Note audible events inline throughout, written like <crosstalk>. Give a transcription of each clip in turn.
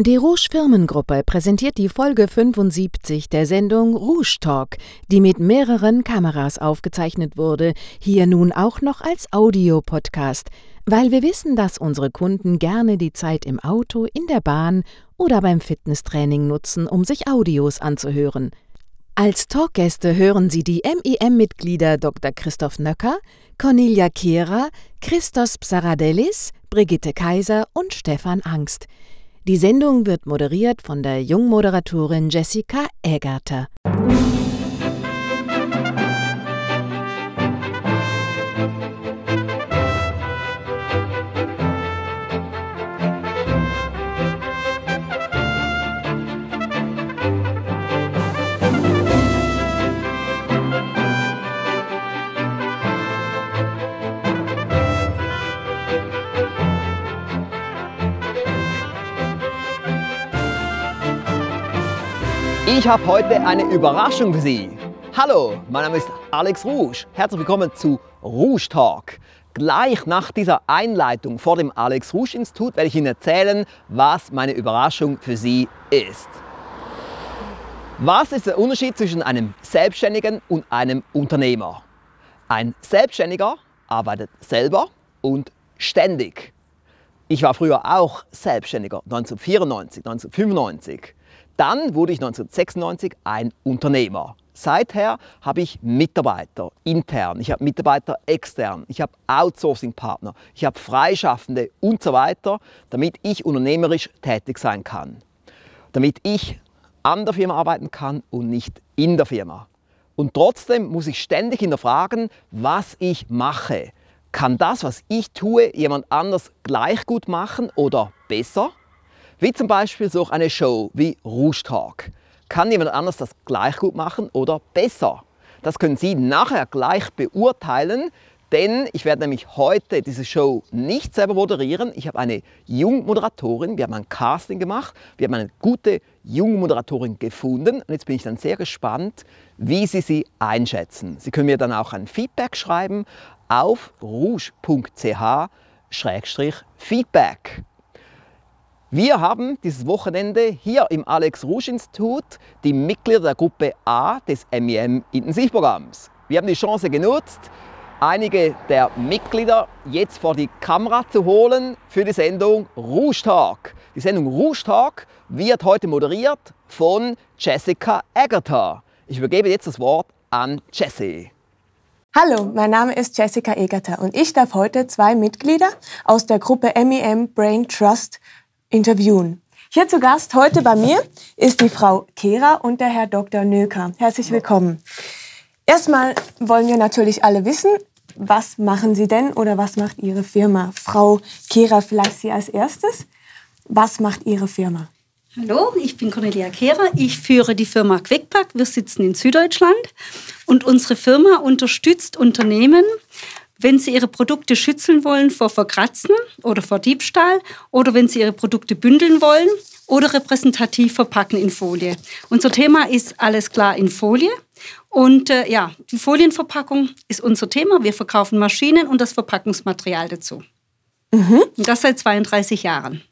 Die Rouge Firmengruppe präsentiert die Folge 75 der Sendung Rouge Talk, die mit mehreren Kameras aufgezeichnet wurde, hier nun auch noch als Audiopodcast, weil wir wissen, dass unsere Kunden gerne die Zeit im Auto, in der Bahn oder beim Fitnesstraining nutzen, um sich Audios anzuhören. Als Talkgäste hören Sie die MIM-Mitglieder Dr. Christoph Nöcker, Cornelia Kehrer, Christos Psaradellis, Brigitte Kaiser und Stefan Angst. Die Sendung wird moderiert von der Jungmoderatorin Jessica Egerter. Ich habe heute eine Überraschung für Sie. Hallo, mein Name ist Alex Rouge. Herzlich willkommen zu Rouge Talk. Gleich nach dieser Einleitung vor dem Alex Rouge Institut werde ich Ihnen erzählen, was meine Überraschung für Sie ist. Was ist der Unterschied zwischen einem Selbstständigen und einem Unternehmer? Ein Selbstständiger arbeitet selber und ständig. Ich war früher auch Selbstständiger, 1994, 1995. Dann wurde ich 1996 ein Unternehmer. Seither habe ich Mitarbeiter intern, ich habe Mitarbeiter extern, ich habe Outsourcing-Partner, ich habe Freischaffende und so weiter, damit ich unternehmerisch tätig sein kann. Damit ich an der Firma arbeiten kann und nicht in der Firma. Und trotzdem muss ich ständig hinterfragen, was ich mache. Kann das, was ich tue, jemand anders gleich gut machen oder besser? Wie zum Beispiel so eine Show wie Rouge Talk. Kann jemand anders das gleich gut machen oder besser? Das können Sie nachher gleich beurteilen, denn ich werde nämlich heute diese Show nicht selber moderieren. Ich habe eine Jungmoderatorin, wir haben ein Casting gemacht, wir haben eine gute Jungmoderatorin gefunden und jetzt bin ich dann sehr gespannt, wie Sie sie einschätzen. Sie können mir dann auch ein Feedback schreiben auf rouge.ch-feedback. Wir haben dieses Wochenende hier im Alex Rouge Institut die Mitglieder der Gruppe A des MEM Intensivprogramms. Wir haben die Chance genutzt, einige der Mitglieder jetzt vor die Kamera zu holen für die Sendung Rouge Talk. Die Sendung Rouge Talk wird heute moderiert von Jessica Egerter. Ich übergebe jetzt das Wort an Jessie. Hallo, mein Name ist Jessica Egerter und ich darf heute zwei Mitglieder aus der Gruppe MEM Brain Trust interviewen. Hier zu Gast heute bei mir ist die Frau Kera und der Herr Dr. Nöker. Herzlich willkommen. Erstmal wollen wir natürlich alle wissen, was machen Sie denn oder was macht Ihre Firma? Frau Kera, vielleicht Sie als erstes. Was macht Ihre Firma? Hallo, ich bin Cornelia Kehrer. Ich führe die Firma Quickpack. Wir sitzen in Süddeutschland und unsere Firma unterstützt Unternehmen wenn Sie Ihre Produkte schützen wollen vor Verkratzen oder vor Diebstahl oder wenn Sie Ihre Produkte bündeln wollen oder repräsentativ verpacken in Folie. Unser Thema ist alles klar in Folie. Und äh, ja, die Folienverpackung ist unser Thema. Wir verkaufen Maschinen und das Verpackungsmaterial dazu. Mhm. Und das seit 32 Jahren.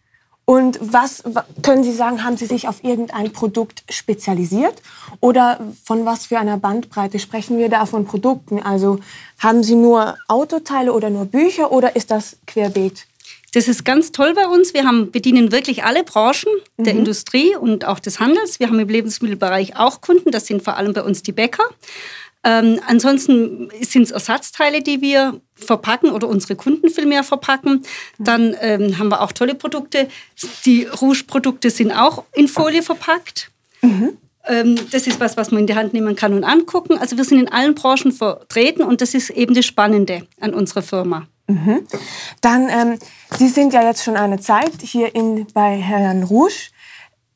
Und was können Sie sagen, haben Sie sich auf irgendein Produkt spezialisiert? Oder von was für einer Bandbreite sprechen wir da von Produkten? Also haben Sie nur Autoteile oder nur Bücher oder ist das querbeet? Das ist ganz toll bei uns. Wir haben, bedienen wirklich alle Branchen der mhm. Industrie und auch des Handels. Wir haben im Lebensmittelbereich auch Kunden. Das sind vor allem bei uns die Bäcker. Ähm, ansonsten sind es Ersatzteile, die wir verpacken oder unsere Kunden viel mehr verpacken. Dann ähm, haben wir auch tolle Produkte. Die Rouge-Produkte sind auch in Folie verpackt. Mhm. Das ist was, was man in die Hand nehmen kann und angucken. Also wir sind in allen Branchen vertreten und das ist eben das Spannende an unserer Firma. Mhm. Dann, ähm, Sie sind ja jetzt schon eine Zeit hier in, bei Herrn Rouge.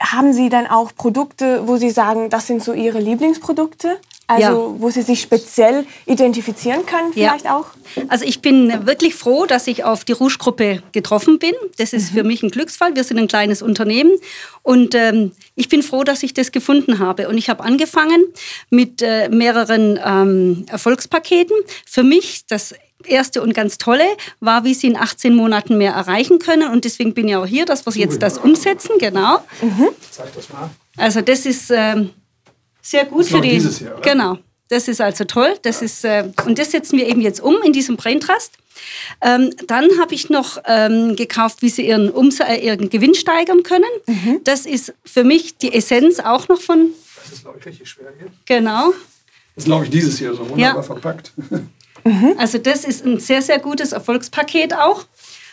Haben Sie denn auch Produkte, wo Sie sagen, das sind so Ihre Lieblingsprodukte? Also ja. wo Sie sich speziell identifizieren können vielleicht ja. auch? Also ich bin wirklich froh, dass ich auf die Rouge-Gruppe getroffen bin. Das ist mhm. für mich ein Glücksfall. Wir sind ein kleines Unternehmen und ähm, ich bin froh, dass ich das gefunden habe. Und ich habe angefangen mit äh, mehreren ähm, Erfolgspaketen. Für mich das erste und ganz tolle war, wie sie in 18 Monaten mehr erreichen können. Und deswegen bin ich auch hier, dass wir jetzt das umsetzen. Genau. Mhm. Zeig das mal. Also das ist ähm, sehr gut für die. Dieses Jahr, oder? Genau. Das ist also toll. Das ist, äh, und das setzen wir eben jetzt um in diesem Brain Trust. Ähm, dann habe ich noch ähm, gekauft, wie sie ihren, Umsa äh, ihren Gewinn steigern können. Mhm. Das ist für mich die Essenz auch noch von. Das ist, glaube ich, richtig schwer hier. Genau. Das ist, glaube ich, dieses hier so wunderbar ja. verpackt. <laughs> Also das ist ein sehr, sehr gutes Erfolgspaket auch.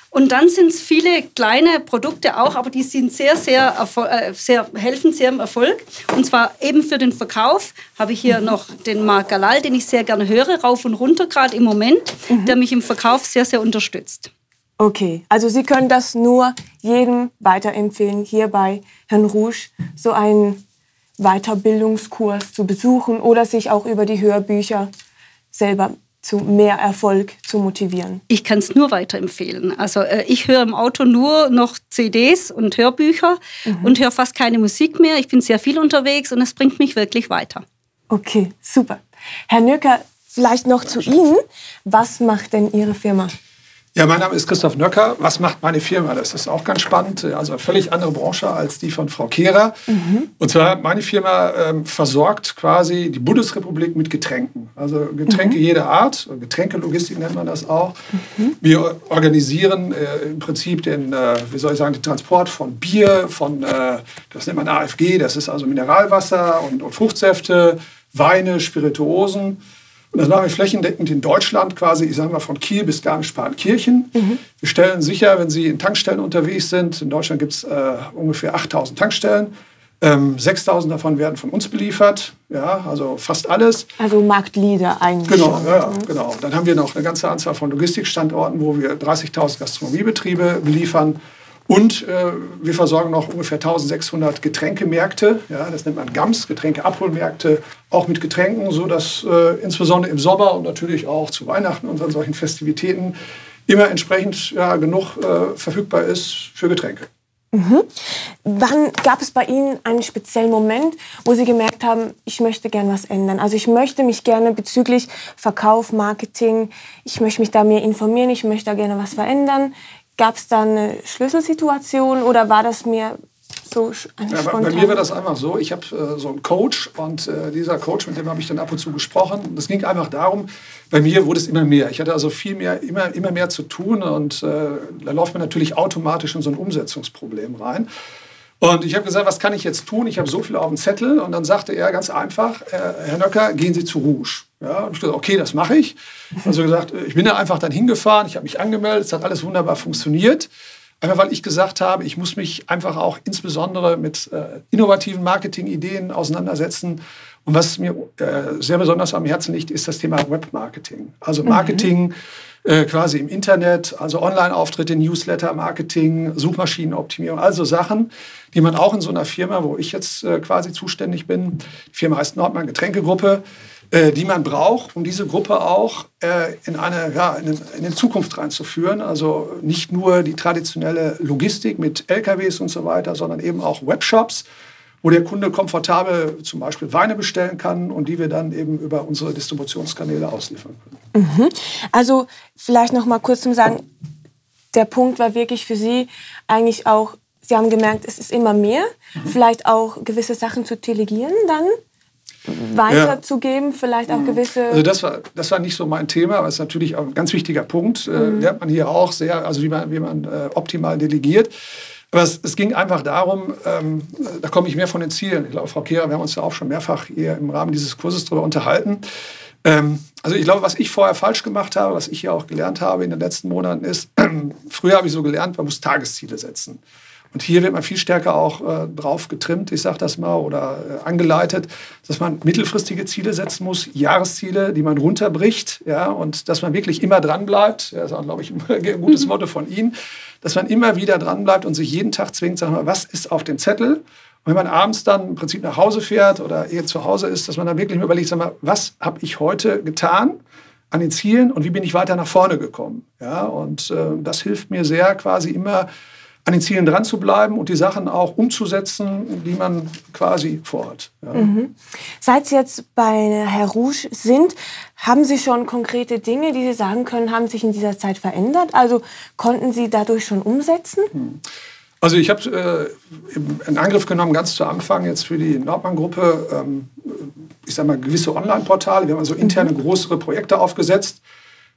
Und dann sind es viele kleine Produkte auch, aber die sind sehr, sehr, äh, sehr, helfen sehr im Erfolg. Und zwar eben für den Verkauf habe ich hier mhm. noch den Marc Galal, den ich sehr gerne höre, rauf und runter, gerade im Moment, mhm. der mich im Verkauf sehr, sehr unterstützt. Okay, also Sie können das nur jedem weiterempfehlen, hier bei Herrn Rouge so einen Weiterbildungskurs zu besuchen oder sich auch über die Hörbücher selber zu mehr Erfolg zu motivieren? Ich kann es nur weiterempfehlen. Also äh, ich höre im Auto nur noch CDs und Hörbücher mhm. und höre fast keine Musik mehr. Ich bin sehr viel unterwegs und es bringt mich wirklich weiter. Okay, super. Herr Nöcker, vielleicht noch zu Ihnen. Was macht denn Ihre Firma? Ja, mein Name ist Christoph Nöcker. Was macht meine Firma? Das ist auch ganz spannend. Also eine völlig andere Branche als die von Frau Kehrer. Mhm. Und zwar, meine Firma ähm, versorgt quasi die Bundesrepublik mit Getränken. Also Getränke mhm. jeder Art. Getränkelogistik nennt man das auch. Mhm. Wir organisieren äh, im Prinzip den, äh, wie soll ich sagen, den Transport von Bier, von, äh, das nennt man AFG, das ist also Mineralwasser und, und Fruchtsäfte, Weine, Spirituosen. Und das machen wir flächendeckend in Deutschland, quasi, ich sage mal, von Kiel bis Garmisch-Partenkirchen. Mhm. Wir stellen sicher, wenn Sie in Tankstellen unterwegs sind, in Deutschland gibt es äh, ungefähr 8000 Tankstellen, ähm, 6000 davon werden von uns beliefert, ja, also fast alles. Also Marktleader eigentlich. Genau, ja, mhm. genau. Dann haben wir noch eine ganze Anzahl von Logistikstandorten, wo wir 30.000 Gastronomiebetriebe beliefern. Und äh, wir versorgen noch ungefähr 1600 Getränkemärkte, ja, das nennt man GAMS, Getränkeabholmärkte, auch mit Getränken, sodass äh, insbesondere im Sommer und natürlich auch zu Weihnachten und an solchen Festivitäten immer entsprechend ja, genug äh, verfügbar ist für Getränke. Mhm. Wann gab es bei Ihnen einen speziellen Moment, wo Sie gemerkt haben, ich möchte gerne was ändern? Also ich möchte mich gerne bezüglich Verkauf, Marketing, ich möchte mich da mehr informieren, ich möchte da gerne was verändern. Gab es da eine Schlüsselsituation oder war das mir so ja, bei, bei mir war das einfach so, ich habe äh, so einen Coach und äh, dieser Coach, mit dem habe ich dann ab und zu gesprochen. Das ging einfach darum, bei mir wurde es immer mehr. Ich hatte also viel mehr, immer, immer mehr zu tun und äh, da läuft man natürlich automatisch in so ein Umsetzungsproblem rein. Und ich habe gesagt, was kann ich jetzt tun? Ich habe so viel auf dem Zettel. Und dann sagte er ganz einfach, äh, Herr Nöcker, gehen Sie zu Rouge. Ja, und ich gesagt, okay, das mache ich. Also gesagt, ich bin da einfach dann hingefahren, ich habe mich angemeldet, es hat alles wunderbar funktioniert. Einfach weil ich gesagt habe, ich muss mich einfach auch insbesondere mit äh, innovativen Marketingideen auseinandersetzen. Und was mir äh, sehr besonders am Herzen liegt, ist das Thema Webmarketing. Also. Marketing mhm. äh, quasi im Internet, also Online-Auftritte, Newsletter, Marketing, Suchmaschinenoptimierung, also Sachen, die man auch in so einer Firma, wo ich jetzt äh, quasi zuständig bin, die Firma heißt Nordmann Getränkegruppe, äh, die man braucht, um diese Gruppe auch äh, in eine ja, in, in die Zukunft reinzuführen. Also nicht nur die traditionelle Logistik mit LKWs und so weiter, sondern eben auch Webshops, wo der Kunde komfortabel zum Beispiel Weine bestellen kann und die wir dann eben über unsere Distributionskanäle ausliefern können. Mhm. Also vielleicht noch mal kurz zum Sagen, der Punkt war wirklich für Sie eigentlich auch, Sie haben gemerkt, es ist immer mehr, mhm. vielleicht auch gewisse Sachen zu delegieren dann? weiterzugeben, ja. vielleicht auch mhm. gewisse. Also das war, das war nicht so mein Thema, aber es ist natürlich auch ein ganz wichtiger Punkt. Äh, mhm. lernt man hier auch sehr, also wie man, wie man äh, optimal delegiert. Aber es, es ging einfach darum, ähm, da komme ich mehr von den Zielen. Ich glaube, Frau Kehrer, wir haben uns ja auch schon mehrfach hier im Rahmen dieses Kurses darüber unterhalten. Ähm, also ich glaube, was ich vorher falsch gemacht habe, was ich hier auch gelernt habe in den letzten Monaten ist, <clears throat> früher habe ich so gelernt, man muss Tagesziele setzen. Und hier wird man viel stärker auch äh, drauf getrimmt, ich sage das mal, oder äh, angeleitet, dass man mittelfristige Ziele setzen muss, Jahresziele, die man runterbricht, ja, und dass man wirklich immer dran bleibt. Ja, das ist auch, glaube ich, <laughs> ein gutes. <laughs> Motto von Ihnen, dass man immer wieder dran bleibt und sich jeden Tag zwingt, sagen wir, was ist auf dem Zettel? Und wenn man abends dann im Prinzip nach Hause fährt oder eher zu Hause ist, dass man dann wirklich überlegt, sag mal, was habe ich heute getan? an den Zielen und wie bin ich weiter nach vorne gekommen. Ja, und äh, das hilft mir sehr, quasi immer an den Zielen dran zu bleiben und die Sachen auch umzusetzen, die man quasi vorhat. Ja. Mhm. Seit Sie jetzt bei Herr Rouge sind, haben Sie schon konkrete Dinge, die Sie sagen können, haben sich in dieser Zeit verändert? Also konnten Sie dadurch schon umsetzen? Hm. Also ich habe äh, in Angriff genommen, ganz zu Anfang jetzt für die Nordmann-Gruppe, ähm, ich sage mal, gewisse Online-Portale. Wir haben also interne mhm. größere Projekte aufgesetzt.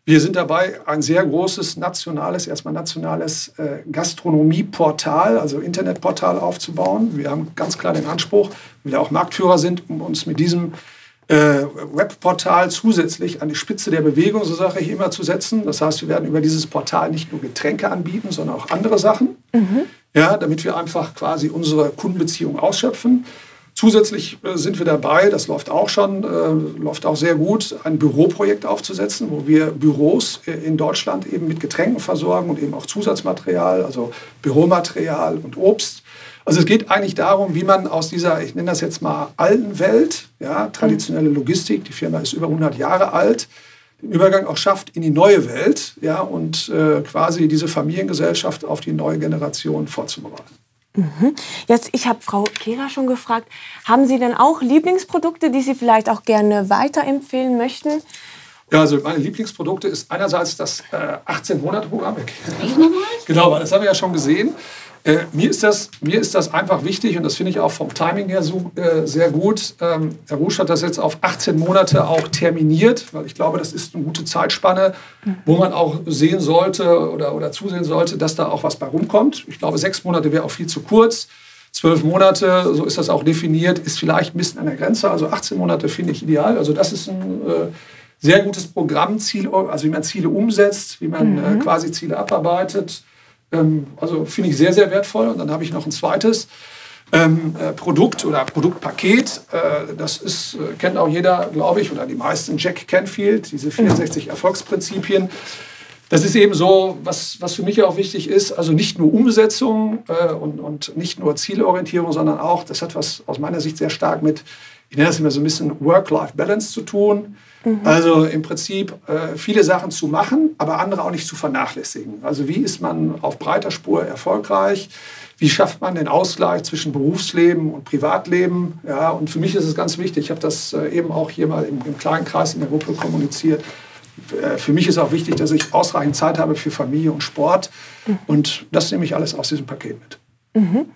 Wir sind dabei, ein sehr großes nationales, erstmal nationales äh, Gastronomieportal, also Internetportal aufzubauen. Wir haben ganz klar den Anspruch, weil wir auch Marktführer sind, um uns mit diesem äh, Webportal zusätzlich an die Spitze der Bewegung, so sage ich immer, zu setzen. Das heißt, wir werden über dieses Portal nicht nur Getränke anbieten, sondern auch andere Sachen. Mhm ja, damit wir einfach quasi unsere Kundenbeziehung ausschöpfen. Zusätzlich äh, sind wir dabei, das läuft auch schon, äh, läuft auch sehr gut, ein Büroprojekt aufzusetzen, wo wir Büros äh, in Deutschland eben mit Getränken versorgen und eben auch Zusatzmaterial, also Büromaterial und Obst. Also es geht eigentlich darum, wie man aus dieser, ich nenne das jetzt mal alten Welt, ja, traditionelle Logistik, die Firma ist über 100 Jahre alt, den Übergang auch schafft in die neue Welt ja, und äh, quasi diese Familiengesellschaft auf die neue Generation vorzubereiten. Mhm. Jetzt, ich habe Frau Kehrer schon gefragt, haben Sie denn auch Lieblingsprodukte, die Sie vielleicht auch gerne weiterempfehlen möchten? Ja, also meine Lieblingsprodukte ist einerseits das äh, 18-Monate-Programm. Genau, das haben wir ja schon gesehen. Äh, mir, ist das, mir ist das einfach wichtig und das finde ich auch vom Timing her so, äh, sehr gut. Ähm, Herr Rusch hat das jetzt auf 18 Monate auch terminiert, weil ich glaube, das ist eine gute Zeitspanne, wo man auch sehen sollte oder, oder zusehen sollte, dass da auch was bei rumkommt. Ich glaube, sechs Monate wäre auch viel zu kurz. Zwölf Monate, so ist das auch definiert, ist vielleicht ein bisschen an der Grenze. Also 18 Monate finde ich ideal. Also das ist ein äh, sehr gutes Programmziel, also wie man Ziele umsetzt, wie man äh, mhm. quasi Ziele abarbeitet. Ähm, also finde ich sehr, sehr wertvoll. Und dann habe ich noch ein zweites ähm, äh, Produkt oder Produktpaket. Äh, das ist, äh, kennt auch jeder, glaube ich, oder die meisten, Jack Canfield, diese 64 Erfolgsprinzipien. Das ist eben so, was, was für mich auch wichtig ist, also nicht nur Umsetzung äh, und, und nicht nur Zielorientierung, sondern auch, das hat was aus meiner Sicht sehr stark mit, ich nenne das immer so ein bisschen Work-Life-Balance zu tun. Mhm. Also im Prinzip äh, viele Sachen zu machen, aber andere auch nicht zu vernachlässigen. Also wie ist man auf breiter Spur erfolgreich? Wie schafft man den Ausgleich zwischen Berufsleben und Privatleben? Ja, und für mich ist es ganz wichtig, ich habe das äh, eben auch hier mal im, im kleinen Kreis in der Gruppe kommuniziert. Äh, für mich ist auch wichtig, dass ich ausreichend Zeit habe für Familie und Sport. Mhm. Und das nehme ich alles aus diesem Paket mit. Mhm.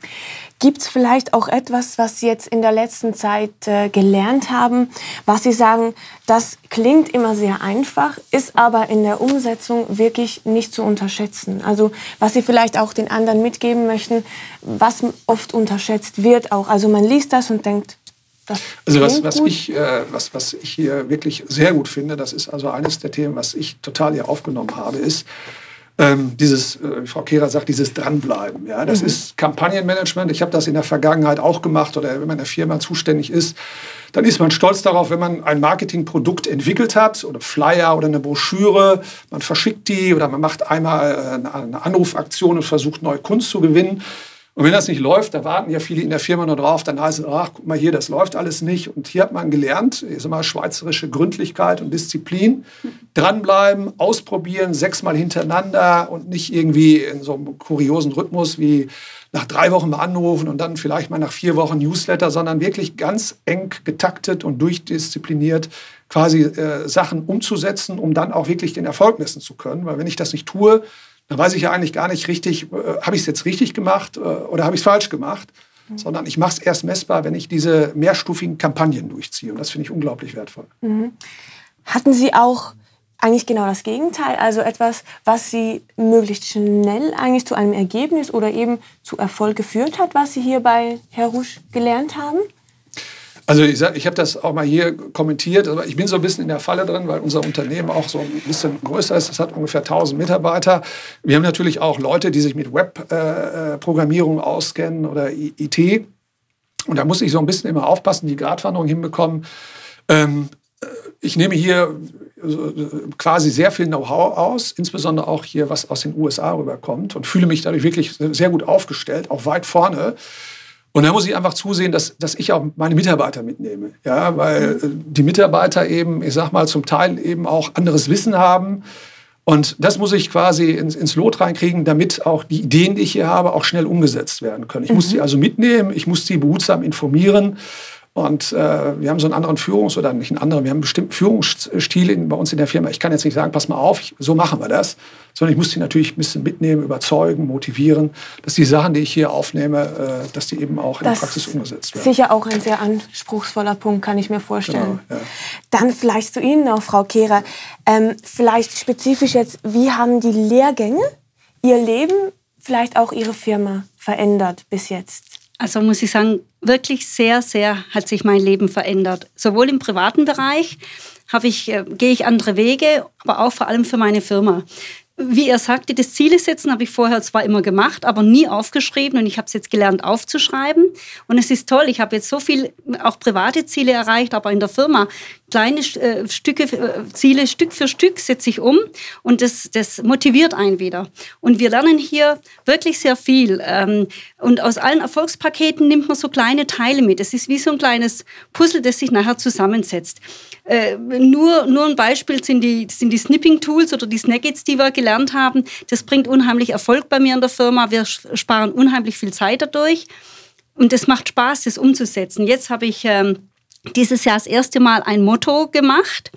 Gibt es vielleicht auch etwas, was Sie jetzt in der letzten Zeit äh, gelernt haben, was Sie sagen, das klingt immer sehr einfach, ist aber in der Umsetzung wirklich nicht zu unterschätzen? Also was Sie vielleicht auch den anderen mitgeben möchten, was oft unterschätzt wird auch. Also man liest das und denkt, das also was, was, ich, äh, was, was ich hier wirklich sehr gut finde, das ist also eines der Themen, was ich total hier aufgenommen habe, ist, ähm, dieses, äh, Frau Kehrer sagt, dieses Dranbleiben. Ja, das mhm. ist Kampagnenmanagement. Ich habe das in der Vergangenheit auch gemacht oder wenn man in der Firma zuständig ist, dann ist man stolz darauf, wenn man ein Marketingprodukt entwickelt hat oder Flyer oder eine Broschüre, man verschickt die oder man macht einmal äh, eine Anrufaktion und versucht neue Kunst zu gewinnen. Und wenn das nicht läuft, da warten ja viele in der Firma nur drauf, dann heißt es, ach, guck mal hier, das läuft alles nicht. Und hier hat man gelernt, sag mal, schweizerische Gründlichkeit und Disziplin. Dranbleiben, ausprobieren, sechsmal hintereinander und nicht irgendwie in so einem kuriosen Rhythmus wie nach drei Wochen mal anrufen und dann vielleicht mal nach vier Wochen Newsletter, sondern wirklich ganz eng getaktet und durchdiszipliniert quasi äh, Sachen umzusetzen, um dann auch wirklich den Erfolg messen zu können. Weil wenn ich das nicht tue, dann weiß ich ja eigentlich gar nicht richtig, äh, habe ich es jetzt richtig gemacht äh, oder habe ich es falsch gemacht, mhm. sondern ich mache es erst messbar, wenn ich diese mehrstufigen Kampagnen durchziehe. Und das finde ich unglaublich wertvoll. Mhm. Hatten Sie auch eigentlich genau das Gegenteil, also etwas, was Sie möglichst schnell eigentlich zu einem Ergebnis oder eben zu Erfolg geführt hat, was Sie hier bei Herr Rusch gelernt haben? Also ich, ich habe das auch mal hier kommentiert, aber ich bin so ein bisschen in der Falle drin, weil unser Unternehmen auch so ein bisschen größer ist. Es hat ungefähr 1000 Mitarbeiter. Wir haben natürlich auch Leute, die sich mit Web-Programmierung äh, auskennen oder IT. Und da muss ich so ein bisschen immer aufpassen, die Gratwanderung hinbekommen. Ähm, äh, ich nehme hier äh, quasi sehr viel Know-how aus, insbesondere auch hier, was aus den USA rüberkommt und fühle mich dadurch wirklich sehr gut aufgestellt, auch weit vorne. Und da muss ich einfach zusehen, dass, dass ich auch meine Mitarbeiter mitnehme. Ja, weil die Mitarbeiter eben, ich sag mal, zum Teil eben auch anderes Wissen haben Und das muss ich quasi ins, ins Lot reinkriegen, damit auch die Ideen, die ich hier habe, auch schnell umgesetzt werden können. Ich muss sie also mitnehmen, ich muss sie behutsam informieren. Und äh, wir haben so einen anderen Führungs- oder nicht einen anderen, wir haben einen bestimmten Führungsstil in, bei uns in der Firma. Ich kann jetzt nicht sagen, pass mal auf, ich, so machen wir das, sondern ich muss die natürlich ein bisschen mitnehmen, überzeugen, motivieren, dass die Sachen, die ich hier aufnehme, äh, dass die eben auch in Das der Praxis umgesetzt werden. Sicher auch ein sehr anspruchsvoller Punkt, kann ich mir vorstellen. Genau, ja. Dann vielleicht zu Ihnen noch, Frau Kehrer. Ähm, vielleicht spezifisch jetzt, wie haben die Lehrgänge Ihr Leben, vielleicht auch Ihre Firma verändert bis jetzt? Also muss ich sagen, wirklich sehr, sehr hat sich mein Leben verändert. Sowohl im privaten Bereich ich, äh, gehe ich andere Wege, aber auch vor allem für meine Firma. Wie er sagte, das Ziele setzen habe ich vorher zwar immer gemacht, aber nie aufgeschrieben und ich habe es jetzt gelernt aufzuschreiben. Und es ist toll, ich habe jetzt so viel auch private Ziele erreicht, aber in der Firma kleine äh, Stücke, äh, Ziele Stück für Stück setze ich um und das, das motiviert einen wieder. Und wir lernen hier wirklich sehr viel. Ähm, und aus allen Erfolgspaketen nimmt man so kleine Teile mit. Es ist wie so ein kleines Puzzle, das sich nachher zusammensetzt. Äh, nur, nur ein Beispiel sind die, sind die Snipping-Tools oder die Snippets, die wir gelernt haben. Das bringt unheimlich Erfolg bei mir in der Firma. Wir sparen unheimlich viel Zeit dadurch. Und es macht Spaß, das umzusetzen. Jetzt habe ich ähm, dieses Jahr das erste Mal ein Motto gemacht.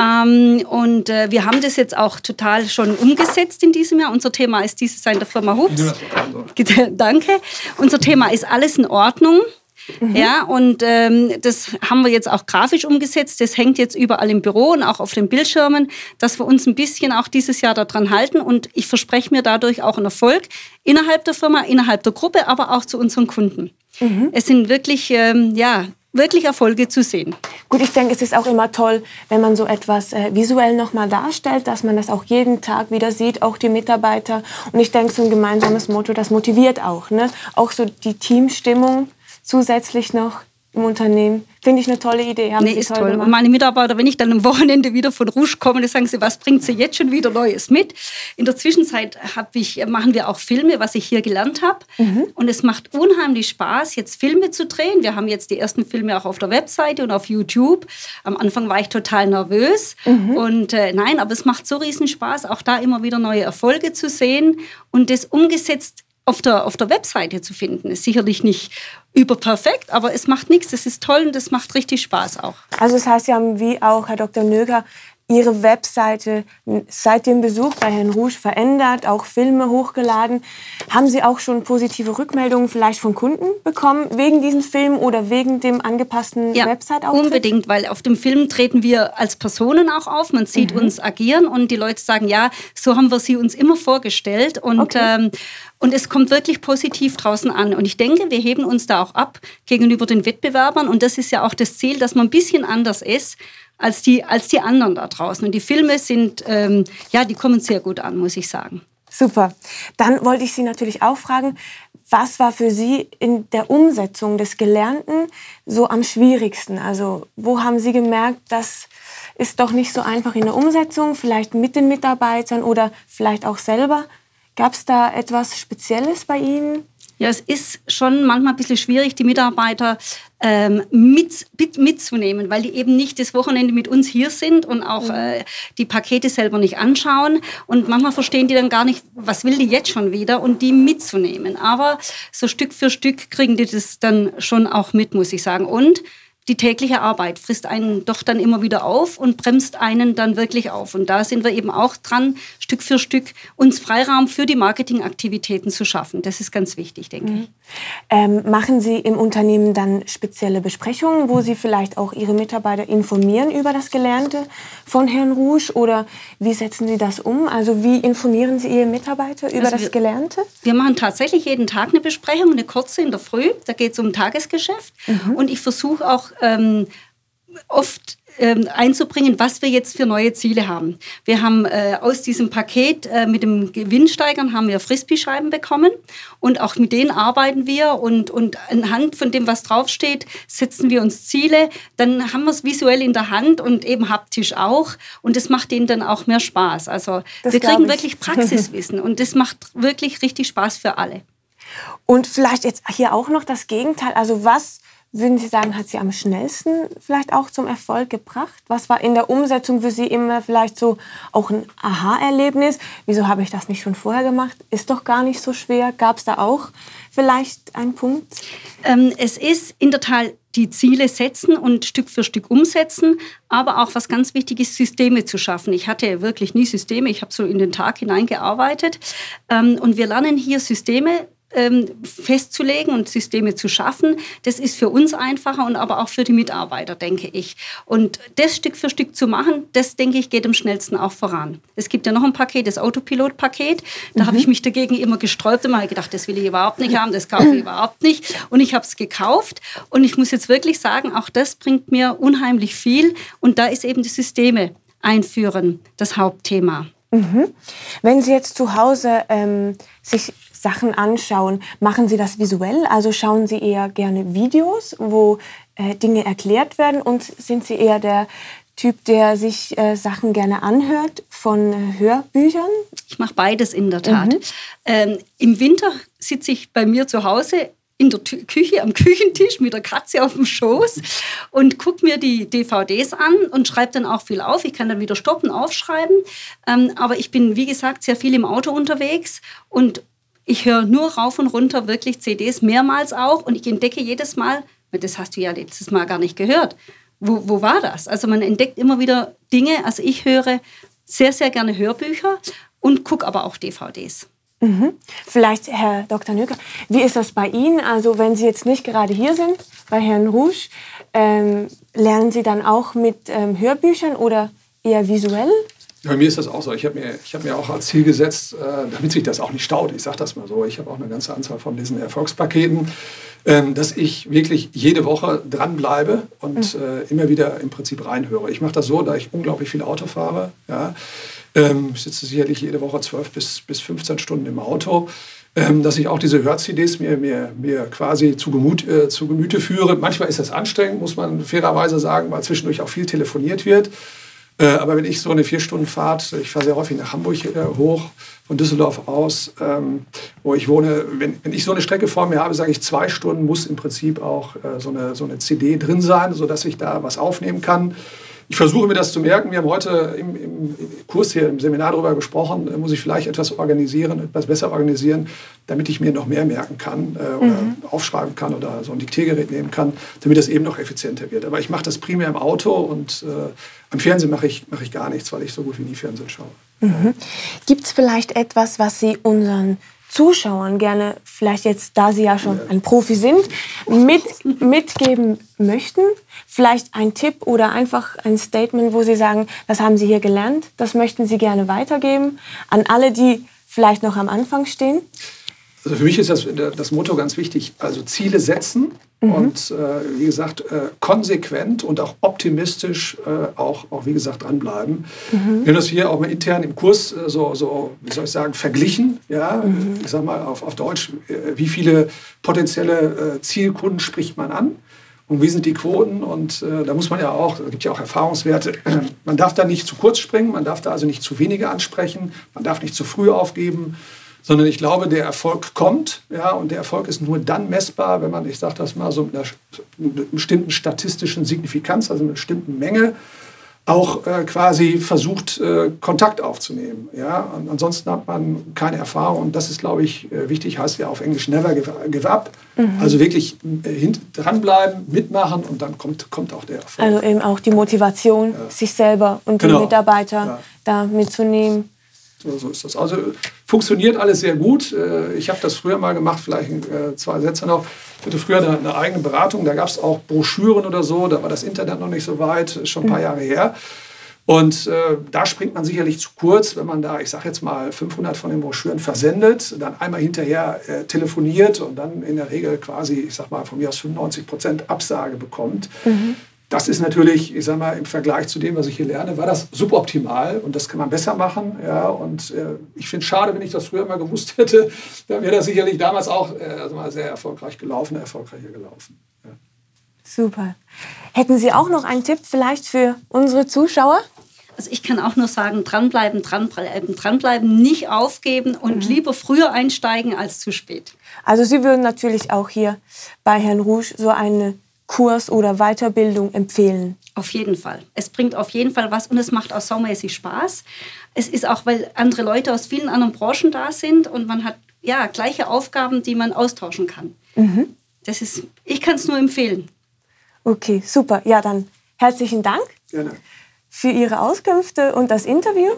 Ähm, und äh, wir haben das jetzt auch total schon umgesetzt in diesem Jahr. Unser Thema ist dieses Jahr in der Firma Hups. Danke. Unser Thema ist alles in Ordnung. Ja, und ähm, das haben wir jetzt auch grafisch umgesetzt. Das hängt jetzt überall im Büro und auch auf den Bildschirmen, dass wir uns ein bisschen auch dieses Jahr daran halten. Und ich verspreche mir dadurch auch einen Erfolg innerhalb der Firma, innerhalb der Gruppe, aber auch zu unseren Kunden. Es sind wirklich, ähm, ja, wirklich Erfolge zu sehen. Gut, ich denke, es ist auch immer toll, wenn man so etwas äh, visuell nochmal darstellt, dass man das auch jeden Tag wieder sieht, auch die Mitarbeiter. Und ich denke, so ein gemeinsames Motto, das motiviert auch. Ne? Auch so die Teamstimmung zusätzlich noch im Unternehmen. Finde ich eine tolle Idee. Haben Nee, Sie ist toll, toll. Und meine Mitarbeiter, wenn ich dann am Wochenende wieder von Rouge komme, dann sagen sie, was bringt sie jetzt schon wieder Neues mit? In der Zwischenzeit ich, machen wir auch Filme, was ich hier gelernt habe. Mhm. Und es macht unheimlich Spaß, jetzt Filme zu drehen. Wir haben jetzt die ersten Filme auch auf der Webseite und auf YouTube. Am Anfang war ich total nervös. Mhm. Und äh, nein, aber es macht so riesen Spaß, auch da immer wieder neue Erfolge zu sehen und das umgesetzt auf der, auf der Webseite zu finden. Ist sicherlich nicht überperfekt, aber es macht nichts. Es ist toll und es macht richtig Spaß auch. Also das heißt, Sie haben wie auch Herr Dr. Nöger Ihre Webseite seit dem Besuch bei Herrn Rouge verändert, auch Filme hochgeladen. Haben Sie auch schon positive Rückmeldungen vielleicht von Kunden bekommen wegen diesen Filmen oder wegen dem angepassten Website-Auftritt? unbedingt, weil auf dem Film treten wir als Personen auch auf. Man sieht Mhm. uns agieren und die Leute sagen, ja, so haben wir sie uns immer vorgestellt. Und, Okay. ähm, und es kommt wirklich positiv draußen an. Und ich denke, wir heben uns da auch ab gegenüber den Wettbewerbern. Und das ist ja auch das Ziel, dass man ein bisschen anders ist als die, als die anderen da draußen. Und die Filme sind, ähm, ja, die kommen sehr gut an, muss ich sagen. Super. Dann wollte ich Sie natürlich auch fragen, was war für Sie in der Umsetzung des Gelernten so am schwierigsten? Also wo haben Sie gemerkt, das ist doch nicht so einfach in der Umsetzung, vielleicht mit den Mitarbeitern oder vielleicht auch selber? Gab es da etwas Spezielles bei Ihnen? Ja, es ist schon manchmal ein bisschen schwierig, die Mitarbeiter ähm, mit, mit, mitzunehmen, weil die eben nicht das Wochenende mit uns hier sind und auch äh, die Pakete selber nicht anschauen. Und manchmal verstehen die dann gar nicht, was will die jetzt schon wieder und die mitzunehmen. Aber so Stück für Stück kriegen die das dann schon auch mit, muss ich sagen. Und die tägliche Arbeit frisst einen doch dann immer wieder auf und bremst einen dann wirklich auf. Und da sind wir eben auch dran, Stück für Stück uns Freiraum für die Marketingaktivitäten zu schaffen. Das ist ganz wichtig, denke ich. Ähm, machen Sie im Unternehmen dann spezielle Besprechungen, wo Sie vielleicht auch Ihre Mitarbeiter informieren über das Gelernte von Herrn Rouge? Oder wie setzen Sie das um? Also wie informieren Sie Ihre Mitarbeiter über Also das wir- Gelernte? Wir machen tatsächlich jeden Tag eine Besprechung, eine kurze in der Früh. Da geht es um Tagesgeschäft. Und ich versuche auch ähm, oft ähm, einzubringen, was wir jetzt für neue Ziele haben. Wir haben äh, aus diesem Paket äh, mit dem Gewinnsteigern haben wir Frisbee-Scheiben bekommen und auch mit denen arbeiten wir und, und anhand von dem, was draufsteht, setzen wir uns Ziele. Dann haben wir es visuell in der Hand und eben haptisch auch und das macht denen dann auch mehr Spaß. Also Das wir kriegen ich. wirklich Praxiswissen <laughs> und das macht wirklich richtig Spaß für alle. Und vielleicht jetzt hier auch noch das Gegenteil. Also was würden Sie sagen, hat Sie am schnellsten vielleicht auch zum Erfolg gebracht? Was war in der Umsetzung für Sie immer vielleicht so auch ein Aha-Erlebnis? Wieso habe ich das nicht schon vorher gemacht? Ist doch gar nicht so schwer. Gab es da auch vielleicht einen Punkt? Ähm, es ist in der Tat die Ziele setzen und Stück für Stück umsetzen, aber auch was ganz wichtig ist, Systeme zu schaffen. Ich hatte wirklich nie Systeme, ich habe so in den Tag hineingearbeitet ähm, und wir lernen hier Systeme festzulegen und Systeme zu schaffen. Das ist für uns einfacher und aber auch für die Mitarbeiter, denke ich. Und das Stück für Stück zu machen, das, denke ich, geht am schnellsten auch voran. Es gibt ja noch ein Paket, das Autopilot-Paket. Da mhm. habe ich mich dagegen immer gesträubt und mal gedacht, das will ich überhaupt nicht haben, das kaufe ich <clears throat> überhaupt nicht. Und ich habe es gekauft. Und ich muss jetzt wirklich sagen, auch das bringt mir unheimlich viel. Und da ist eben die Systeme einführen das Hauptthema. Mhm. Wenn Sie jetzt zu Hause ähm, sich Sachen anschauen, machen Sie das visuell? Also schauen Sie eher gerne Videos, wo äh, Dinge erklärt werden und sind Sie eher der Typ, der sich äh, Sachen gerne anhört von äh, Hörbüchern? Ich mache beides in der Tat. Mhm. Ähm, Im Winter sitze ich bei mir zu Hause in der Küche am <laughs> Küchentisch mit der Katze auf dem Schoß und gucke mir die DVDs an und schreibe dann auch viel auf. Ich kann dann wieder stoppen, aufschreiben. Ähm, aber ich bin, wie gesagt, sehr viel im Auto unterwegs und ich höre nur rauf und runter wirklich CDs, mehrmals auch. Und ich entdecke jedes Mal, das hast du ja letztes Mal gar nicht gehört. Wo, wo war das? Also man entdeckt immer wieder Dinge. Also ich höre sehr, sehr gerne Hörbücher und gucke aber auch DVDs. Mhm. Vielleicht, Herr Dr. Nüger, wie ist das bei Ihnen? Also wenn Sie jetzt nicht gerade hier sind, bei Herrn Rouge, ähm, lernen Sie dann auch mit ähm, Hörbüchern oder eher visuell? Bei mir ist das auch so. Ich habe mir, hab mir auch als Ziel gesetzt, äh, damit sich das auch nicht staut, ich sage das mal so, ich habe auch eine ganze Anzahl von diesen Erfolgspaketen, ähm, dass ich wirklich jede Woche dranbleibe und mhm. äh, immer wieder im Prinzip reinhöre. Ich mache das so, da ich unglaublich viel Auto fahre. Ja, ähm, ich sitze sicherlich jede Woche 12 bis, bis 15 Stunden im Auto. Ähm, dass ich auch diese Hör-CDs mir, mir, mir quasi zu, Gemut, äh, zu Gemüte führe. Manchmal ist das anstrengend, muss man fairerweise sagen, weil zwischendurch auch viel telefoniert wird. Äh, aber wenn ich so eine Vier-Stunden-Fahrt, ich fahre sehr häufig nach Hamburg äh, hoch, von Düsseldorf aus, ähm, wo ich wohne, wenn, wenn ich so eine Strecke vor mir habe, sage ich, zwei Stunden muss im Prinzip auch äh, so, eine, so eine CD drin sein, sodass ich da was aufnehmen kann. Ich versuche mir das zu merken. Wir haben heute im, im, Kurs hier im Seminar darüber gesprochen, muss ich vielleicht etwas organisieren, etwas besser organisieren, damit ich mir noch mehr merken kann äh, oder mhm. aufschreiben kann oder so ein Diktiergerät nehmen kann, damit das eben noch effizienter wird. Aber ich mache das primär im Auto und äh, am Fernsehen mache ich, mach ich gar nichts, weil ich so gut wie nie Fernsehen schaue. Mhm. Gibt es vielleicht etwas, was Sie unseren Zuschauern gerne, vielleicht jetzt, da Sie ja schon ein Profi sind, mit, mitgeben möchten? Vielleicht ein Tipp oder einfach ein Statement, wo Sie sagen, das haben Sie hier gelernt, das möchten Sie gerne weitergeben an alle, die vielleicht noch am Anfang stehen? Also für mich ist das, das Motto ganz wichtig, also Ziele setzen mhm. und äh, wie gesagt äh, konsequent und auch optimistisch äh, auch, auch wie gesagt dranbleiben. Mhm. Wir haben das hier auch mal intern im Kurs äh, so, so wie soll ich sagen, verglichen. Ja? Mhm. Ich sag mal auf, auf Deutsch, äh, wie viele potenzielle äh, Zielkunden spricht man an? Und wie sind die Quoten? Und da muss man ja auch, da gibt ja auch Erfahrungswerte, man darf da nicht zu kurz springen, man darf da also nicht zu wenige ansprechen, man darf nicht zu früh aufgeben sondern ich glaube, der Erfolg kommt. Ja, und der Erfolg ist nur dann messbar, wenn man, ich sage das mal, so mit einer, mit einer bestimmten statistischen Signifikanz, also mit einer bestimmten Menge, auch äh, quasi versucht, äh, Kontakt aufzunehmen. Ja? Und ansonsten hat man keine Erfahrung. Und das ist, glaube ich, äh, wichtig, heißt ja auf Englisch never give, up. Mhm. Also wirklich äh, dranbleiben, mitmachen und dann kommt, kommt auch der Erfolg. Also eben auch die Motivation, ja. sich selber und genau. die Mitarbeiter ja. da mitzunehmen. So, so, ist das. Also funktioniert alles sehr gut. Äh, ich habe das früher mal gemacht, vielleicht äh, zwei Sätze noch. Ich hatte früher eine, eine eigene Beratung, da gab es auch Broschüren oder so, da war das Internet noch nicht so weit, schon ein paar mhm. Jahre her. Und äh, da springt man sicherlich zu kurz, wenn man da, ich sage jetzt mal, 500 von den Broschüren versendet, dann einmal hinterher äh, telefoniert und dann in der Regel quasi, ich sage mal, von mir aus 95 Prozent Absage bekommt. Mhm. Das ist natürlich, ich sage mal, im Vergleich zu dem, was ich hier lerne, war das suboptimal und das kann man besser machen. Ja, und äh, ich finde es schade, wenn ich das früher mal gewusst hätte, dann wäre das sicherlich damals auch äh, also mal sehr erfolgreich gelaufen, erfolgreicher gelaufen. Ja. Super. Hätten Sie auch noch einen Tipp vielleicht für unsere Zuschauer? Also ich kann auch nur sagen, dranbleiben, dranbleiben, dranbleiben, nicht aufgeben und mhm. lieber früher einsteigen als zu spät. Also Sie würden natürlich auch hier bei Herrn Rouge so eine Kurs oder Weiterbildung empfehlen? Auf jeden Fall. Es bringt auf jeden Fall was und es macht auch saumäßig Spaß. Es ist auch, weil andere Leute aus vielen anderen Branchen da sind und man hat ja gleiche Aufgaben, die man austauschen kann. Mhm. Das ist, ich kann es nur empfehlen. Okay, super. Ja, dann herzlichen Dank Gerne. für Ihre Auskünfte und das Interview.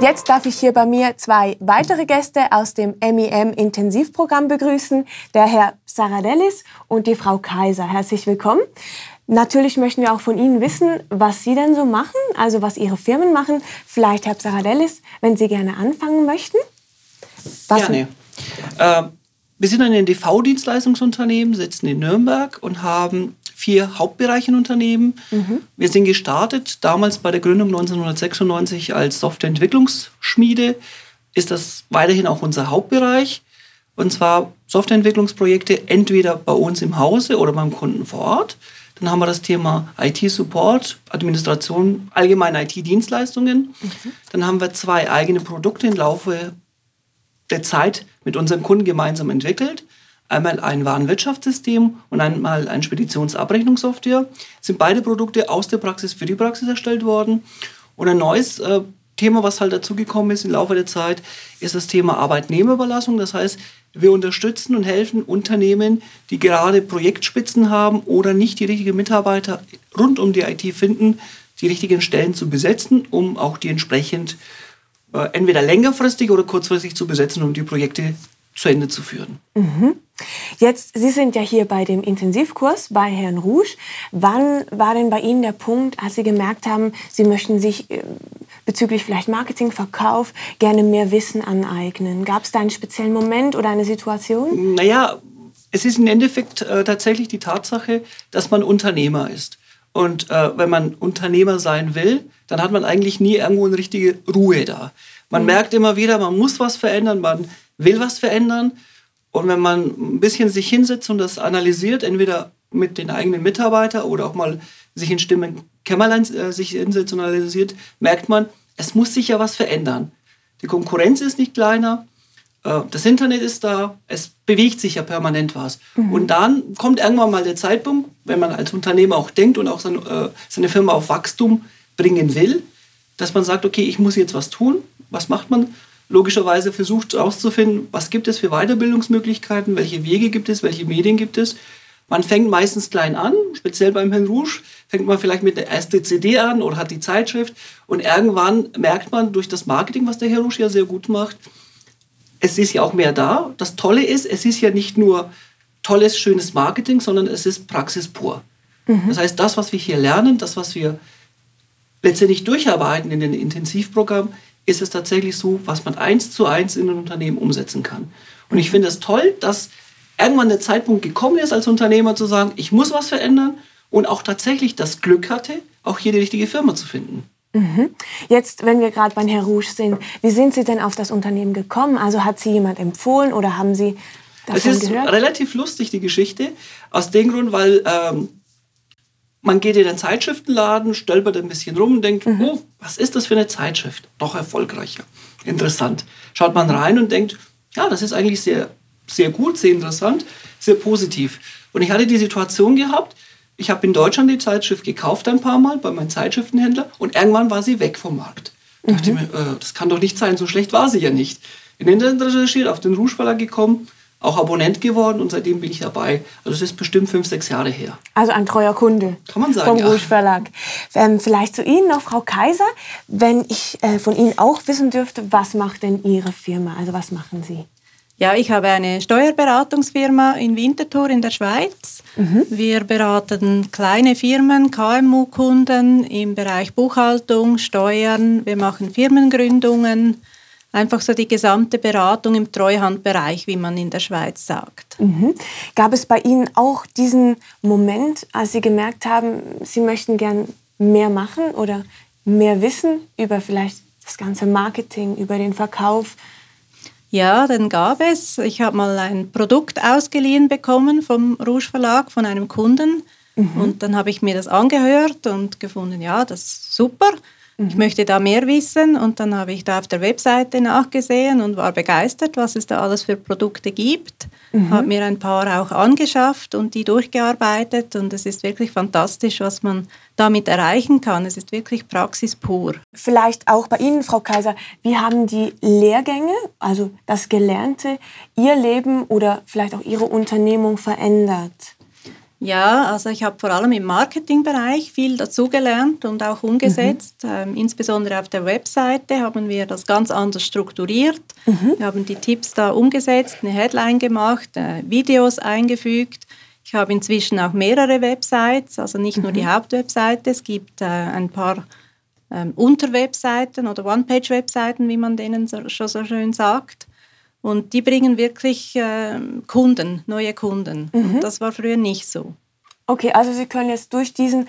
Jetzt darf ich hier bei mir zwei weitere Gäste aus dem MEM Intensivprogramm begrüßen, der Herr Saradellis und die Frau Kaiser. Herzlich willkommen. Natürlich möchten wir auch von Ihnen wissen, was Sie denn so machen, also was Ihre Firmen machen. Vielleicht Herr Saradellis, wenn Sie gerne anfangen möchten. Was gerne. Äh, wir sind ein NDV-Dienstleistungsunternehmen, sitzen in Nürnberg und haben vier Hauptbereiche in Unternehmen. Mhm. Wir sind gestartet damals bei der Gründung 1996 als Softwareentwicklungsschmiede. Ist das weiterhin auch unser Hauptbereich. Und zwar Softwareentwicklungsprojekte entweder bei uns im Hause oder beim Kunden vor Ort. Dann haben wir das Thema IT-Support, Administration, allgemeine IT-Dienstleistungen. Mhm. Dann haben wir zwei eigene Produkte im Laufe der Zeit mit unseren Kunden gemeinsam entwickelt einmal ein Warenwirtschaftssystem und einmal ein Speditionsabrechnungssoftware. Sind beide Produkte aus der Praxis für die Praxis erstellt worden. Und ein neues äh, Thema, was halt dazugekommen ist im Laufe der Zeit, ist das Thema Arbeitnehmerüberlassung. Das heißt, wir unterstützen und helfen Unternehmen, die gerade Projektspitzen haben oder nicht die richtigen Mitarbeiter rund um die IT finden, die richtigen Stellen zu besetzen, um auch die entsprechend äh, entweder längerfristig oder kurzfristig zu besetzen, um die Projekte zu Ende zu führen. Mhm. Jetzt, Sie sind ja hier bei dem Intensivkurs bei Herrn Rouge. Wann war denn bei Ihnen der Punkt, als Sie gemerkt haben, Sie möchten sich äh, bezüglich vielleicht Marketing, Verkauf gerne mehr Wissen aneignen? Gab es da einen speziellen Moment oder eine Situation? Naja, es ist im Endeffekt äh, tatsächlich die Tatsache, dass man Unternehmer ist. Und äh, wenn man Unternehmer sein will, dann hat man eigentlich nie irgendwo eine richtige Ruhe da. Man mhm. merkt immer wieder, man muss was verändern, man will was verändern. Und wenn man ein bisschen sich hinsetzt und das analysiert, entweder mit den eigenen Mitarbeitern oder auch mal sich in Stimmen Kämmerlein äh, sich hinsetzt und analysiert, merkt man, es muss sich ja was verändern. Die Konkurrenz ist nicht kleiner, äh, das Internet ist da, es bewegt sich ja permanent was. Mhm. Und dann kommt irgendwann mal der Zeitpunkt, wenn man als Unternehmer auch denkt und auch äh, seine Firma auf Wachstum bringen will, dass man sagt, okay, ich muss jetzt was tun. Was macht man? Logischerweise versucht herauszufinden, was gibt es für Weiterbildungsmöglichkeiten, welche Wege gibt es, welche Medien gibt es. Man fängt meistens klein an, speziell beim Herrn Rouge, fängt man vielleicht mit der ersten CD an oder hat die Zeitschrift und irgendwann merkt man durch das Marketing, was der Herr Rouge ja sehr gut macht, es ist ja auch mehr da. Das Tolle ist, es ist ja nicht nur tolles, schönes Marketing, sondern es ist Praxis pur. Mhm. Das heißt, das, was wir hier lernen, das, was wir letztendlich durcharbeiten in den Intensivprogrammen, ist es tatsächlich so, was man eins zu eins in ein Unternehmen umsetzen kann. Und ich finde es toll, dass irgendwann der Zeitpunkt gekommen ist, als Unternehmer zu sagen, ich muss was verändern und auch tatsächlich das Glück hatte, auch hier die richtige Firma zu finden. Mhm. Jetzt, wenn wir gerade bei Herrn Rouge sind, wie sind Sie denn auf das Unternehmen gekommen? Also hat Sie jemand empfohlen oder haben Sie davon Es ist gehört? relativ lustig, die Geschichte, aus dem Grund, weil ähm, man geht in den Zeitschriftenladen, stolpert ein bisschen rum und denkt, mhm. oh, was ist das für eine Zeitschrift? Noch erfolgreicher. Interessant. Schaut man rein und denkt, ja, das ist eigentlich sehr, sehr gut, sehr interessant, sehr positiv. Und ich hatte die Situation gehabt, ich habe in Deutschland die Zeitschrift gekauft ein paar Mal bei meinem Zeitschriftenhändler und irgendwann war sie weg vom Markt. Mhm. dachte mir, äh, das kann doch nicht sein, so schlecht war sie ja nicht. In den Internet recherchiert, auf den Rouge Verlag gekommen, auch Abonnent geworden und seitdem bin ich dabei. Also es ist bestimmt fünf, sechs Jahre her. Also ein treuer Kunde. Kann man sagen. Vom ja. Rouge Verlag. Ähm, vielleicht zu Ihnen noch, Frau Kaiser, wenn ich äh, von Ihnen auch wissen dürfte, was macht denn Ihre Firma? Also was machen Sie? Ja, ich habe eine Steuerberatungsfirma in Winterthur in der Schweiz. Mhm. Wir beraten kleine Firmen, KMU-Kunden im Bereich Buchhaltung, Steuern. Wir machen Firmengründungen, einfach so die gesamte Beratung im Treuhandbereich, wie man in der Schweiz sagt. Mhm. Gab es bei Ihnen auch diesen Moment, als Sie gemerkt haben, Sie möchten gern mehr machen oder mehr wissen über vielleicht das ganze Marketing, über den Verkauf? Ja, den gab es. Ich habe mal ein Produkt ausgeliehen bekommen vom Rouge Verlag von einem Kunden. Mhm. Und dann habe ich mir das angehört und gefunden, ja, das ist super. Ich möchte da mehr wissen und dann habe ich da auf der Webseite nachgesehen und war begeistert, was es da alles für Produkte gibt. Mhm. Habe mir ein paar auch angeschafft und die durchgearbeitet und es ist wirklich fantastisch, was man damit erreichen kann. Es ist wirklich Praxis pur. Vielleicht auch bei Ihnen, Frau Kaiser, wie haben die Lehrgänge, also das Gelernte, Ihr Leben oder vielleicht auch Ihre Unternehmung verändert? Ja, also ich habe vor allem im Marketingbereich viel dazugelernt und auch umgesetzt. Mhm. Ähm, insbesondere auf der Webseite haben wir das ganz anders strukturiert. Mhm. Wir haben die Tipps da umgesetzt, eine Headline gemacht, äh, Videos eingefügt. Ich habe inzwischen auch mehrere Websites, also nicht mhm. nur die mhm. Hauptwebseite. Es gibt äh, ein paar ähm, Unterwebseiten oder One-Page-Webseiten, wie man denen so, schon so schön sagt. Und die bringen wirklich äh, Kunden, neue Kunden. Mhm. das war früher nicht so. Okay, also Sie können jetzt durch diesen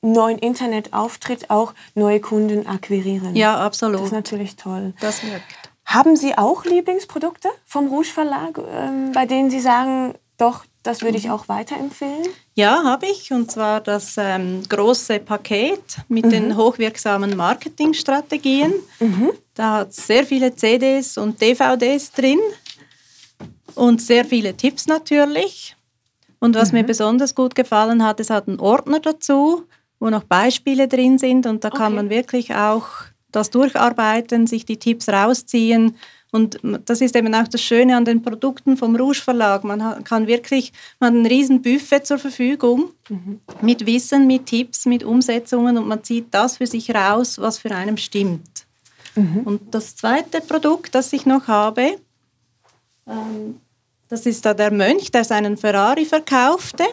neuen Internetauftritt auch neue Kunden akquirieren. Ja, absolut. Das ist natürlich toll. Das wirkt. Haben Sie auch Lieblingsprodukte vom Rouge Verlag, ähm, bei denen Sie sagen, doch, das würde ich auch weiterempfehlen? Ja, habe ich. Und zwar das ähm, große Paket mit mhm. den hochwirksamen Marketingstrategien. Mhm. Da hat es sehr viele CDs und DVDs drin und sehr viele Tipps natürlich. Und was mhm. mir besonders gut gefallen hat, es hat einen Ordner dazu, wo noch Beispiele drin sind und da okay. kann man wirklich auch das durcharbeiten, sich die Tipps rausziehen und das ist eben auch das Schöne an den Produkten vom Rouge Verlag. Man kann wirklich, man hat ein riesen Buffet zur Verfügung mhm. mit Wissen, mit Tipps, mit Umsetzungen und man zieht das für sich raus, was für einen stimmt. Mhm. Und das zweite Produkt, das ich noch habe, ähm, das ist da der Mönch, der seinen Ferrari verkaufte.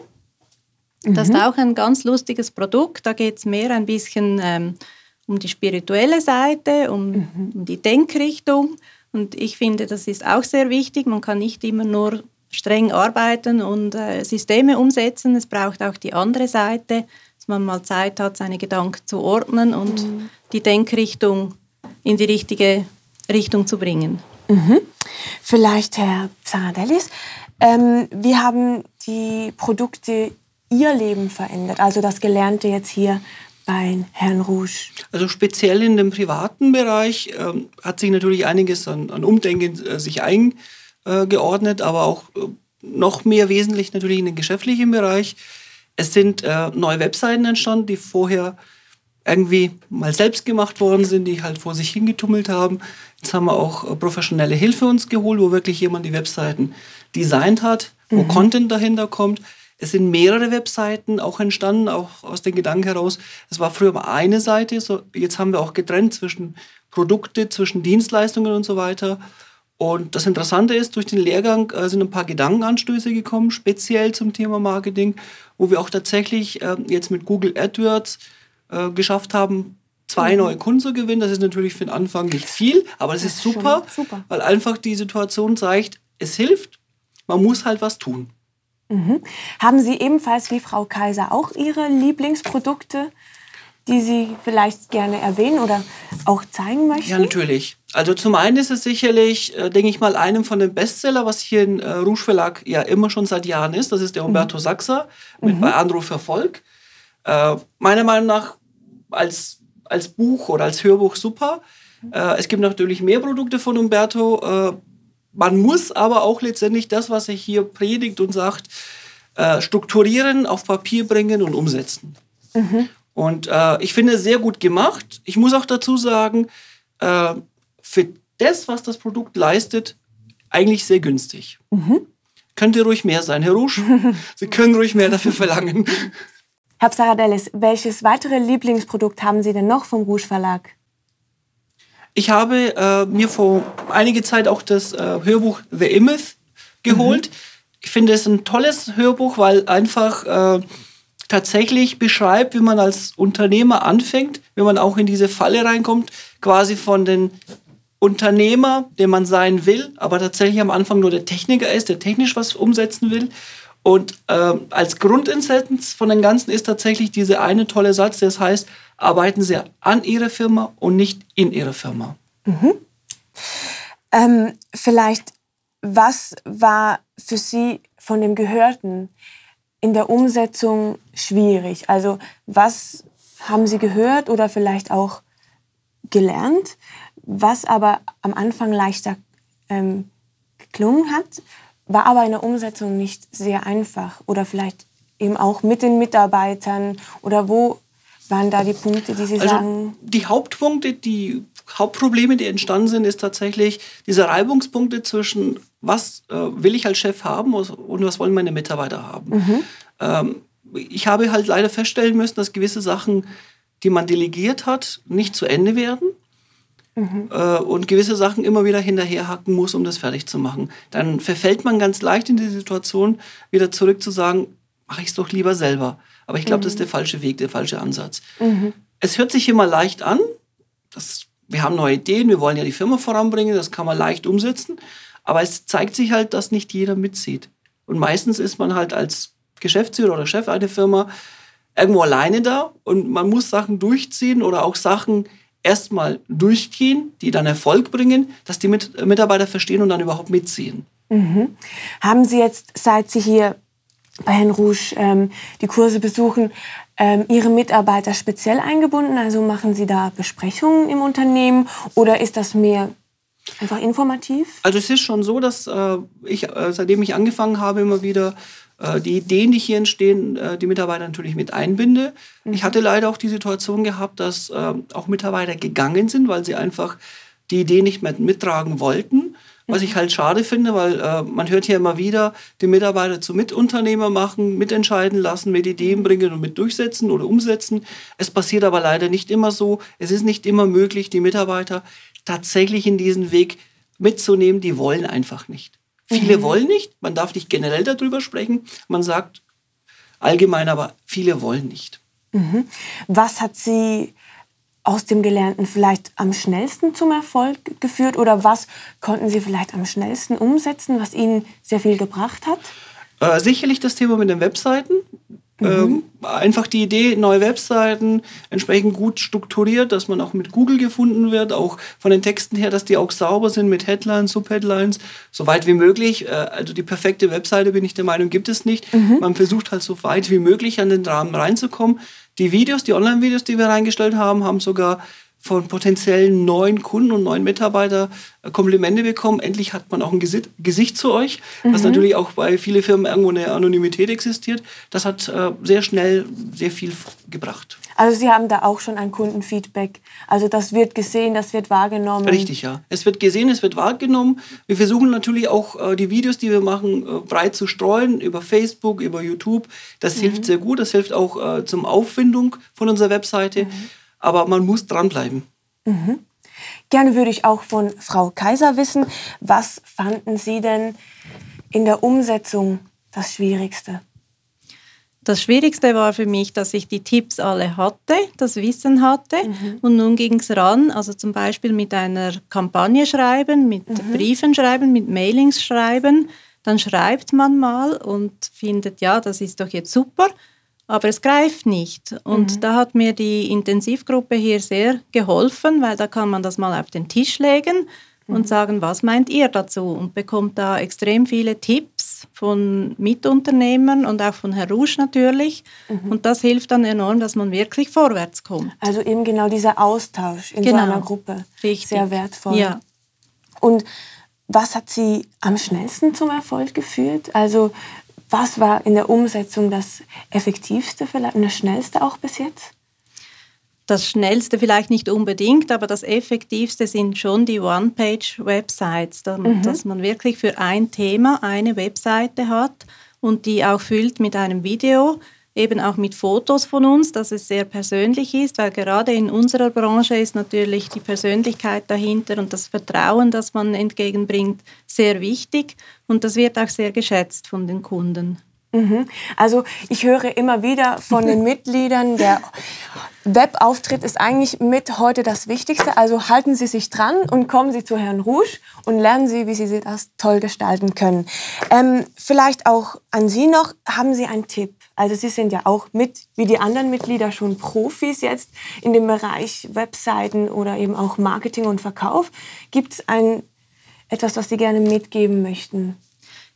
Das ist mhm. auch ein ganz lustiges Produkt. Da geht es mehr ein bisschen ähm, um die spirituelle Seite, um, mhm. um die Denkrichtung. Und ich finde, das ist auch sehr wichtig. Man kann nicht immer nur streng arbeiten und äh, Systeme umsetzen. Es braucht auch die andere Seite, dass man mal Zeit hat, seine Gedanken zu ordnen und mhm. die Denkrichtung in die richtige Richtung zu bringen. Mhm. Vielleicht, Herr Zaradellis, ähm, wie haben die Produkte Ihr Leben verändert? Also das Gelernte jetzt hier bei Herrn Rouge? Also speziell in dem privaten Bereich ähm, hat sich natürlich einiges an, an Umdenken äh, sich eingeordnet, aber auch äh, noch mehr wesentlich natürlich in den geschäftlichen Bereich. Es sind äh, neue Webseiten entstanden, die vorher irgendwie mal selbst gemacht worden sind, die halt vor sich hingetummelt haben. Jetzt haben wir auch äh, professionelle Hilfe uns geholt, wo wirklich jemand die Webseiten designt hat, wo mhm. Content dahinter kommt. Es sind mehrere Webseiten auch entstanden, auch aus dem Gedanken heraus. Es war früher mal eine Seite, so jetzt haben wir auch getrennt zwischen Produkte, zwischen Dienstleistungen und so weiter. Und das Interessante ist, durch den Lehrgang äh, sind ein paar Gedankenanstöße gekommen, speziell zum Thema Marketing, wo wir auch tatsächlich äh, jetzt mit Google AdWords äh, geschafft haben, zwei mhm. neue Kunden zu gewinnen. Das ist natürlich für den Anfang nicht viel, aber das, das ist super, super, weil einfach die Situation zeigt, es hilft, man muss halt was tun. Mhm. Haben Sie ebenfalls wie Frau Kaiser auch Ihre Lieblingsprodukte, die Sie vielleicht gerne erwähnen oder auch zeigen möchten? Ja, natürlich. Also zum einen ist es sicherlich, äh, denke ich mal, einem von den Bestseller, was hier in äh, Rouge Verlag ja immer schon seit Jahren ist. Das ist der Umberto mhm. Sachser mit mhm. bei Anruf Erfolg. Äh, meiner Meinung nach als, als Buch oder als Hörbuch super. Äh, es gibt natürlich mehr Produkte von Umberto. Äh, man muss aber auch letztendlich das, was er hier predigt und sagt, äh, strukturieren, auf Papier bringen und umsetzen. Mhm. Und ich finde es sehr gut gemacht. Ich muss auch dazu sagen, für das, was das Produkt leistet, eigentlich sehr günstig. Mhm. Könnte ruhig mehr sein, Herr Rouge. <laughs> Sie können ruhig mehr dafür verlangen. Herr Psaradellis, welches weitere Lieblingsprodukt haben Sie denn noch vom Rouge Verlag? Ich habe äh, mir vor einiger Zeit auch das äh, Hörbuch The Image geholt. Mhm. Ich finde es ein tolles Hörbuch, weil einfach äh, tatsächlich beschreibt, wie man als Unternehmer anfängt, wie man auch in diese Falle reinkommt, quasi von den Unternehmer, der man sein will, aber tatsächlich am Anfang nur der Techniker ist, der technisch was umsetzen will. Und äh, als Grundessenz von dem Ganzen ist tatsächlich dieser eine tolle Satz, der heißt, arbeiten Sie an Ihrer Firma und nicht in Ihrer Firma. Mhm. Ähm, vielleicht, was war für Sie von dem Gehörten in der Umsetzung schwierig? Also was haben Sie gehört oder vielleicht auch gelernt, was aber am Anfang leichter ähm, geklungen hat, war aber in der Umsetzung nicht sehr einfach oder vielleicht eben auch mit den Mitarbeitern oder wo waren da die Punkte, die Sie also sagen? Die Hauptpunkte, die Hauptprobleme, die entstanden sind, ist tatsächlich diese Reibungspunkte zwischen, was äh, will ich als Chef haben und was wollen meine Mitarbeiter haben. Mhm. Ähm, ich habe halt leider feststellen müssen, dass gewisse Sachen, die man delegiert hat, nicht zu Ende werden. Mhm. Äh, und gewisse Sachen immer wieder hinterherhacken muss, um das fertig zu machen. Dann verfällt man ganz leicht in die Situation, wieder zurück zu sagen, mache ich es doch lieber selber. Aber ich glaube, mhm. das ist der falsche Weg, der falsche Ansatz. Mhm. Es hört sich immer leicht an. Das, wir haben neue Ideen, wir wollen ja die Firma voranbringen, das kann man leicht umsetzen. Aber es zeigt sich halt, dass nicht jeder mitzieht. Und meistens ist man halt als Geschäftsführer oder Chef einer Firma irgendwo alleine da und man muss Sachen durchziehen oder auch Sachen erstmal durchgehen, die dann Erfolg bringen, dass die Mitarbeiter verstehen und dann überhaupt mitziehen. Mhm. Haben Sie jetzt, seit Sie hier bei Herrn Rouge ähm, die Kurse besuchen, ähm, Ihre Mitarbeiter speziell eingebunden? Also machen Sie da Besprechungen im Unternehmen oder ist das mehr einfach informativ? Also es ist schon so, dass äh, ich, äh, seitdem ich angefangen habe, immer wieder äh, die Ideen, die hier entstehen, äh, die Mitarbeiter natürlich mit einbinde. Mhm. Ich hatte leider auch die Situation gehabt, dass äh, auch Mitarbeiter gegangen sind, weil sie einfach die Idee nicht mehr mittragen wollten. Was ich halt schade finde, weil äh, man hört hier immer wieder, die Mitarbeiter zu Mitunternehmer machen, mitentscheiden lassen, mit Ideen bringen und mit durchsetzen oder umsetzen. Es passiert aber leider nicht immer so. Es ist nicht immer möglich, die Mitarbeiter tatsächlich in diesen Weg mitzunehmen. Die wollen einfach nicht. Viele mhm. wollen nicht. Man darf nicht generell darüber sprechen. Man sagt allgemein, aber viele wollen nicht. Mhm. Was hat Sie aus dem Gelernten vielleicht am schnellsten zum Erfolg geführt oder was konnten Sie vielleicht am schnellsten umsetzen, was Ihnen sehr viel gebracht hat? Äh, sicherlich das Thema mit den Webseiten. Mhm. Ähm, einfach die Idee, neue Webseiten entsprechend gut strukturiert, dass man auch mit Google gefunden wird, auch von den Texten her, dass die auch sauber sind mit Headlines, Subheadlines, so weit wie möglich. Äh, also die perfekte Webseite, bin ich der Meinung, gibt es nicht. Mhm. Man versucht halt so weit wie möglich an den Rahmen reinzukommen. Die Videos, die Online-Videos, die wir reingestellt haben, haben sogar von potenziellen neuen Kunden und neuen Mitarbeitern äh, Komplimente bekommen. Endlich hat man auch ein Gesicht, Gesicht zu euch, mhm. was natürlich auch bei vielen Firmen irgendwo eine Anonymität existiert. Das hat äh, sehr schnell sehr viel gebracht. Also Sie haben da auch schon ein Kundenfeedback. Also das wird gesehen, das wird wahrgenommen. Richtig, ja. Es wird gesehen, es wird wahrgenommen. Wir versuchen natürlich auch äh, die Videos, die wir machen, äh, breit zu streuen über Facebook, über YouTube. Das mhm. hilft sehr gut. Das hilft auch zum Auffindung von unserer Webseite. Mhm aber man muss dranbleiben. Mhm. Gerne würde ich auch von Frau Kaiser wissen, was fanden Sie denn in der Umsetzung das Schwierigste? Das Schwierigste war für mich, dass ich die Tipps alle hatte, das Wissen hatte. Mhm. Und nun ging es ran, also zum Beispiel mit einer Kampagne schreiben, mit mhm. Briefen schreiben, mit Mailings schreiben. Dann schreibt man mal und findet, ja, das ist doch jetzt super aber es greift nicht. Und mhm. da hat mir die Intensivgruppe hier sehr geholfen, weil da kann man das mal auf den Tisch legen mhm. und sagen, was meint ihr dazu? Und bekommt da extrem viele Tipps von Mitunternehmern und auch von Herr Rouge natürlich. Mhm. Und das hilft dann enorm, dass man wirklich vorwärts kommt. Also eben genau dieser Austausch in genau. so einer Gruppe. Richtig. Sehr wertvoll. Ja. Und was hat Sie am schnellsten zum Erfolg geführt? Also was war in der Umsetzung das Effektivste vielleicht und das Schnellste auch bis jetzt? Das Schnellste vielleicht nicht unbedingt, aber das Effektivste sind schon die One-Page-Websites, mhm. dass man wirklich für ein Thema eine Webseite hat und die auch füllt mit einem Video eben auch mit Fotos von uns, dass es sehr persönlich ist, weil gerade in unserer Branche ist natürlich die Persönlichkeit dahinter und das Vertrauen, das man entgegenbringt, sehr wichtig und das wird auch sehr geschätzt von den Kunden. Mhm. Also ich höre immer wieder von den <laughs> Mitgliedern, der Webauftritt ist eigentlich mit heute das Wichtigste. Also halten Sie sich dran und kommen Sie zu Herrn Rouge und lernen Sie, wie Sie das toll gestalten können. Ähm, vielleicht auch an Sie noch, haben Sie einen Tipp? Also Sie sind ja auch mit, wie die anderen Mitglieder, schon Profis jetzt in dem Bereich Webseiten oder eben auch Marketing und Verkauf. Gibt es etwas, was Sie gerne mitgeben möchten?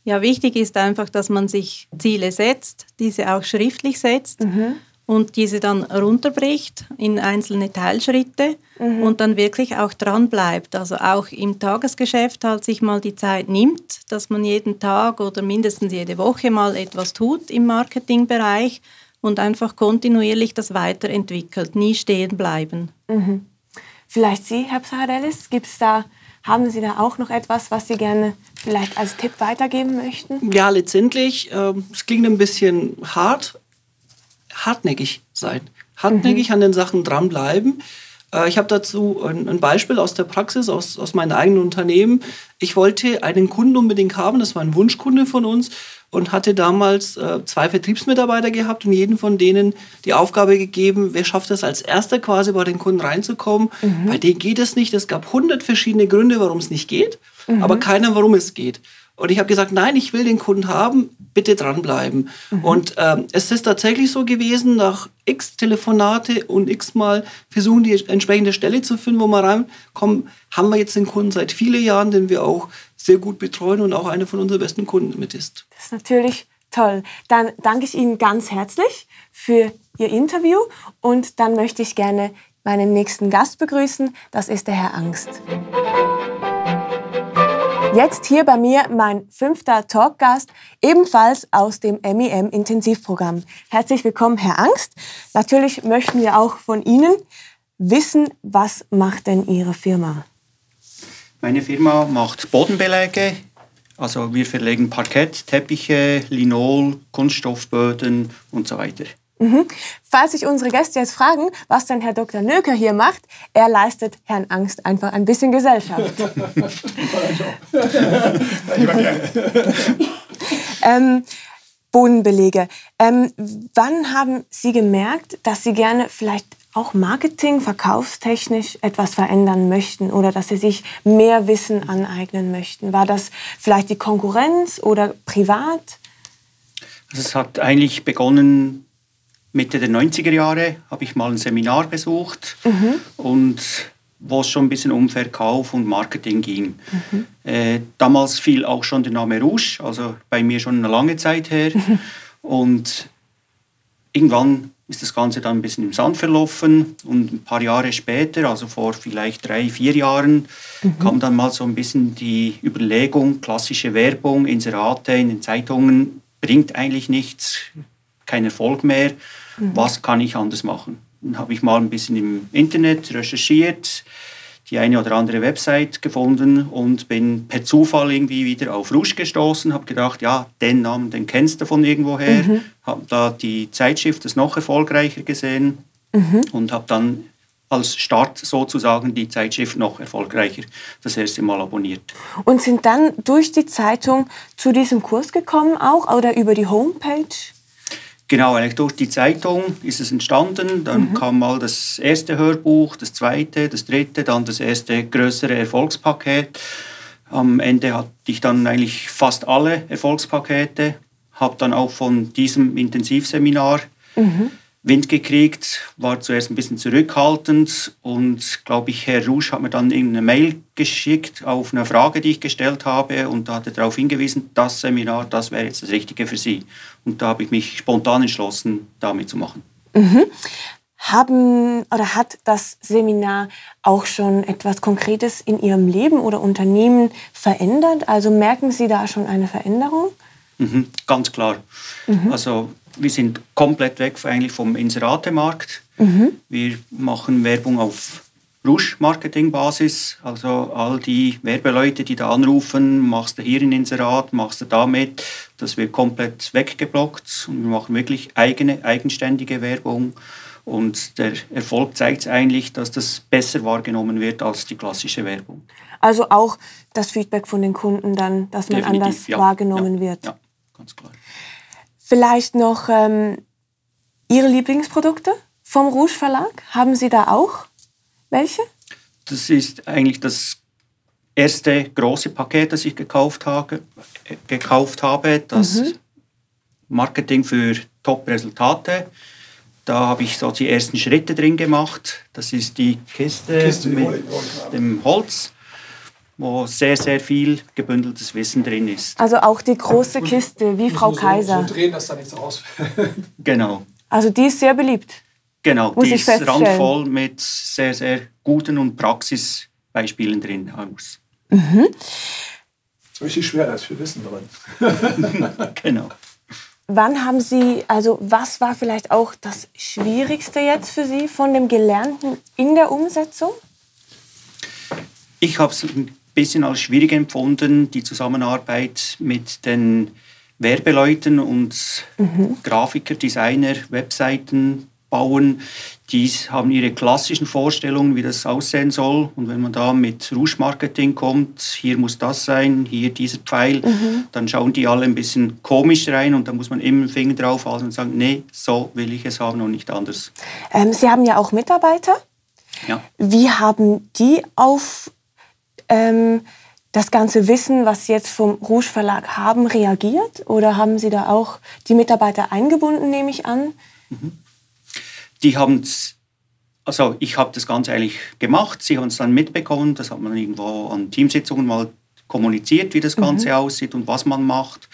Ja, wichtig ist einfach, dass man sich Ziele setzt, diese auch schriftlich setzt. Mhm. Und diese dann runterbricht in einzelne Teilschritte mhm. und dann wirklich auch dran bleibt. Also auch im Tagesgeschäft halt sich mal die Zeit nimmt, dass man jeden Tag oder mindestens jede Woche mal etwas tut im Marketingbereich und einfach kontinuierlich das weiterentwickelt, nie stehen bleiben. Mhm. Vielleicht Sie, Herr Psadellis, gibt's da, haben Sie da auch noch etwas, was Sie gerne vielleicht als Tipp weitergeben möchten? Ja, letztendlich, äh, es klingt ein bisschen hart, hartnäckig sein. Hartnäckig mhm. an den Sachen dranbleiben. Äh, ich habe dazu ein, ein, Beispiel aus der Praxis, aus, aus meinem eigenen Unternehmen. Ich wollte einen Kunden unbedingt haben, das war ein Wunschkunde von uns und hatte damals äh, zwei Vertriebsmitarbeiter gehabt und jeden von denen die Aufgabe gegeben, wer schafft es als erster quasi bei den Kunden reinzukommen. Mhm. Bei denen geht es nicht. Es gab hundert verschiedene Gründe, warum es nicht geht, mhm. aber keiner, warum es geht. Und ich habe gesagt, nein, ich will den Kunden haben, bitte dranbleiben. Mhm. Und ähm, es ist tatsächlich so gewesen, nach x Telefonate und x Mal versuchen, die entsprechende Stelle zu finden, wo wir reinkommen, haben wir jetzt den Kunden seit vielen Jahren, den wir auch sehr gut betreuen und auch einer von unseren besten Kunden mit ist. Das ist natürlich toll. Dann danke ich Ihnen ganz herzlich für Ihr Interview und dann möchte ich gerne meinen nächsten Gast begrüßen. Das ist der Herr Angst. Jetzt hier bei mir mein fünfter Talkgast, ebenfalls aus dem MIM Intensivprogramm. Herzlich willkommen, Herr Angst. Natürlich möchten wir auch von Ihnen wissen, was macht denn Ihre Firma? Meine Firma macht Bodenbeläge. Also wir verlegen Parkett, Teppiche, Linol, Kunststoffböden und so weiter. Mhm. Falls sich unsere Gäste jetzt fragen, was denn Herr Dr. Nöker hier macht, er leistet Herrn Angst einfach ein bisschen Gesellschaft. <laughs> ähm, Bodenbelege. Ähm, wann haben Sie gemerkt, dass Sie gerne vielleicht auch Marketing, verkaufstechnisch etwas verändern möchten oder dass Sie sich mehr Wissen aneignen möchten? War das vielleicht die Konkurrenz oder privat? Also es hat eigentlich begonnen Mitte der 90er Jahre habe ich mal ein Seminar besucht mhm. und wo es schon ein bisschen um Verkauf und Marketing ging. Mhm. Äh, damals fiel auch schon der Name Rouge, also bei mir schon eine lange Zeit her. Mhm. Und irgendwann ist das Ganze dann ein bisschen im Sand verlaufen und ein paar Jahre später, also vor vielleicht drei, vier Jahren, mhm. kam dann mal so ein bisschen die Überlegung, klassische Werbung, Inserate in den Zeitungen bringt eigentlich nichts, kein Erfolg mehr. Mhm. Was kann ich anders machen? Dann habe ich mal ein bisschen im Internet recherchiert, die eine oder andere Website gefunden und bin per Zufall irgendwie wieder auf Rouge gestoßen, habe gedacht, ja, den Namen, den kennst du von irgendwoher, mhm. habe da die Zeitschrift das noch erfolgreicher gesehen mhm. und habe dann als Start sozusagen die Zeitschrift noch erfolgreicher das erste Mal abonniert. Und sind dann durch die Zeitung zu diesem Kurs gekommen auch oder über die Homepage? Genau, eigentlich durch die Zeitung ist es entstanden. Dann mhm. kam mal das erste Hörbuch, das zweite, das dritte, dann das erste größere Erfolgspaket. Am Ende hatte ich dann eigentlich fast alle Erfolgspakete, habe dann auch von diesem Intensivseminar mhm. Wind gekriegt, war zuerst ein bisschen zurückhaltend und glaube ich, Herr Rouge hat mir dann eine Mail geschickt auf eine Frage, die ich gestellt habe und da hat er darauf hingewiesen, das Seminar, das wäre jetzt das Richtige für Sie. Und da habe ich mich spontan entschlossen, damit zu machen. Mhm. Haben oder hat das Seminar auch schon etwas Konkretes in Ihrem Leben oder Unternehmen verändert? Also merken Sie da schon eine Veränderung? Mhm, ganz klar. Mhm. Also wir sind komplett weg eigentlich vom Inseratemarkt. Mhm. Wir machen Werbung auf Rouge-Marketing-Basis. Also all die Werbeleute, die da anrufen, machst du hier ein Inserat, machst du damit, das wird komplett weggeblockt. Und wir machen wirklich eigene, eigenständige Werbung. Und der Erfolg zeigt eigentlich, dass das besser wahrgenommen wird als die klassische Werbung. Also auch das Feedback von den Kunden dann, dass man Definitiv, anders ja, wahrgenommen ja, wird. Ja, ganz klar. Vielleicht noch ähm, Ihre Lieblingsprodukte vom Rouge Verlag. Haben Sie da auch welche? Das ist eigentlich das erste große Paket, das ich gekauft habe. Gekauft habe das mhm. Marketing für Top-Resultate. Da habe ich so die ersten Schritte drin gemacht. Das ist die Kiste, Kiste mit dem Holz wo sehr, sehr viel gebündeltes Wissen drin ist. Also auch die große Kiste, wie Frau so, Kaiser. So drehen, dass da nichts rausfällt. <laughs> genau. Also die ist sehr beliebt. Genau, Muss die ich ist randvoll mit sehr, sehr guten und Praxisbeispielen drin. Aus. So richtig schwer, da ist viel Wissen drin. <laughs> <laughs> Genau. Wann haben Sie, also was war vielleicht auch das Schwierigste jetzt für Sie von dem Gelernten in der Umsetzung? Ich habe es bisschen als schwierig empfunden, die Zusammenarbeit mit den Werbeleuten und Grafiker, Designer, Webseiten bauen. Die haben ihre klassischen Vorstellungen, wie das aussehen soll. Und wenn man da mit Rouge-Marketing kommt, hier muss das sein, hier dieser Pfeil, dann schauen die alle ein bisschen komisch rein und da muss man immer den Finger drauf halten und sagen, nee, so will ich es haben und nicht anders. Ähm, Sie haben ja auch Mitarbeiter. Ja. Wie haben die auf ähm, das ganze Wissen, was Sie jetzt vom Rouge Verlag haben, reagiert? Oder haben Sie da auch die Mitarbeiter eingebunden, nehme ich an? die haben also ich habe das Ganze eigentlich gemacht, sie haben es dann mitbekommen, das hat man irgendwo an Teamsitzungen mal kommuniziert, wie das Ganze aussieht und was man macht.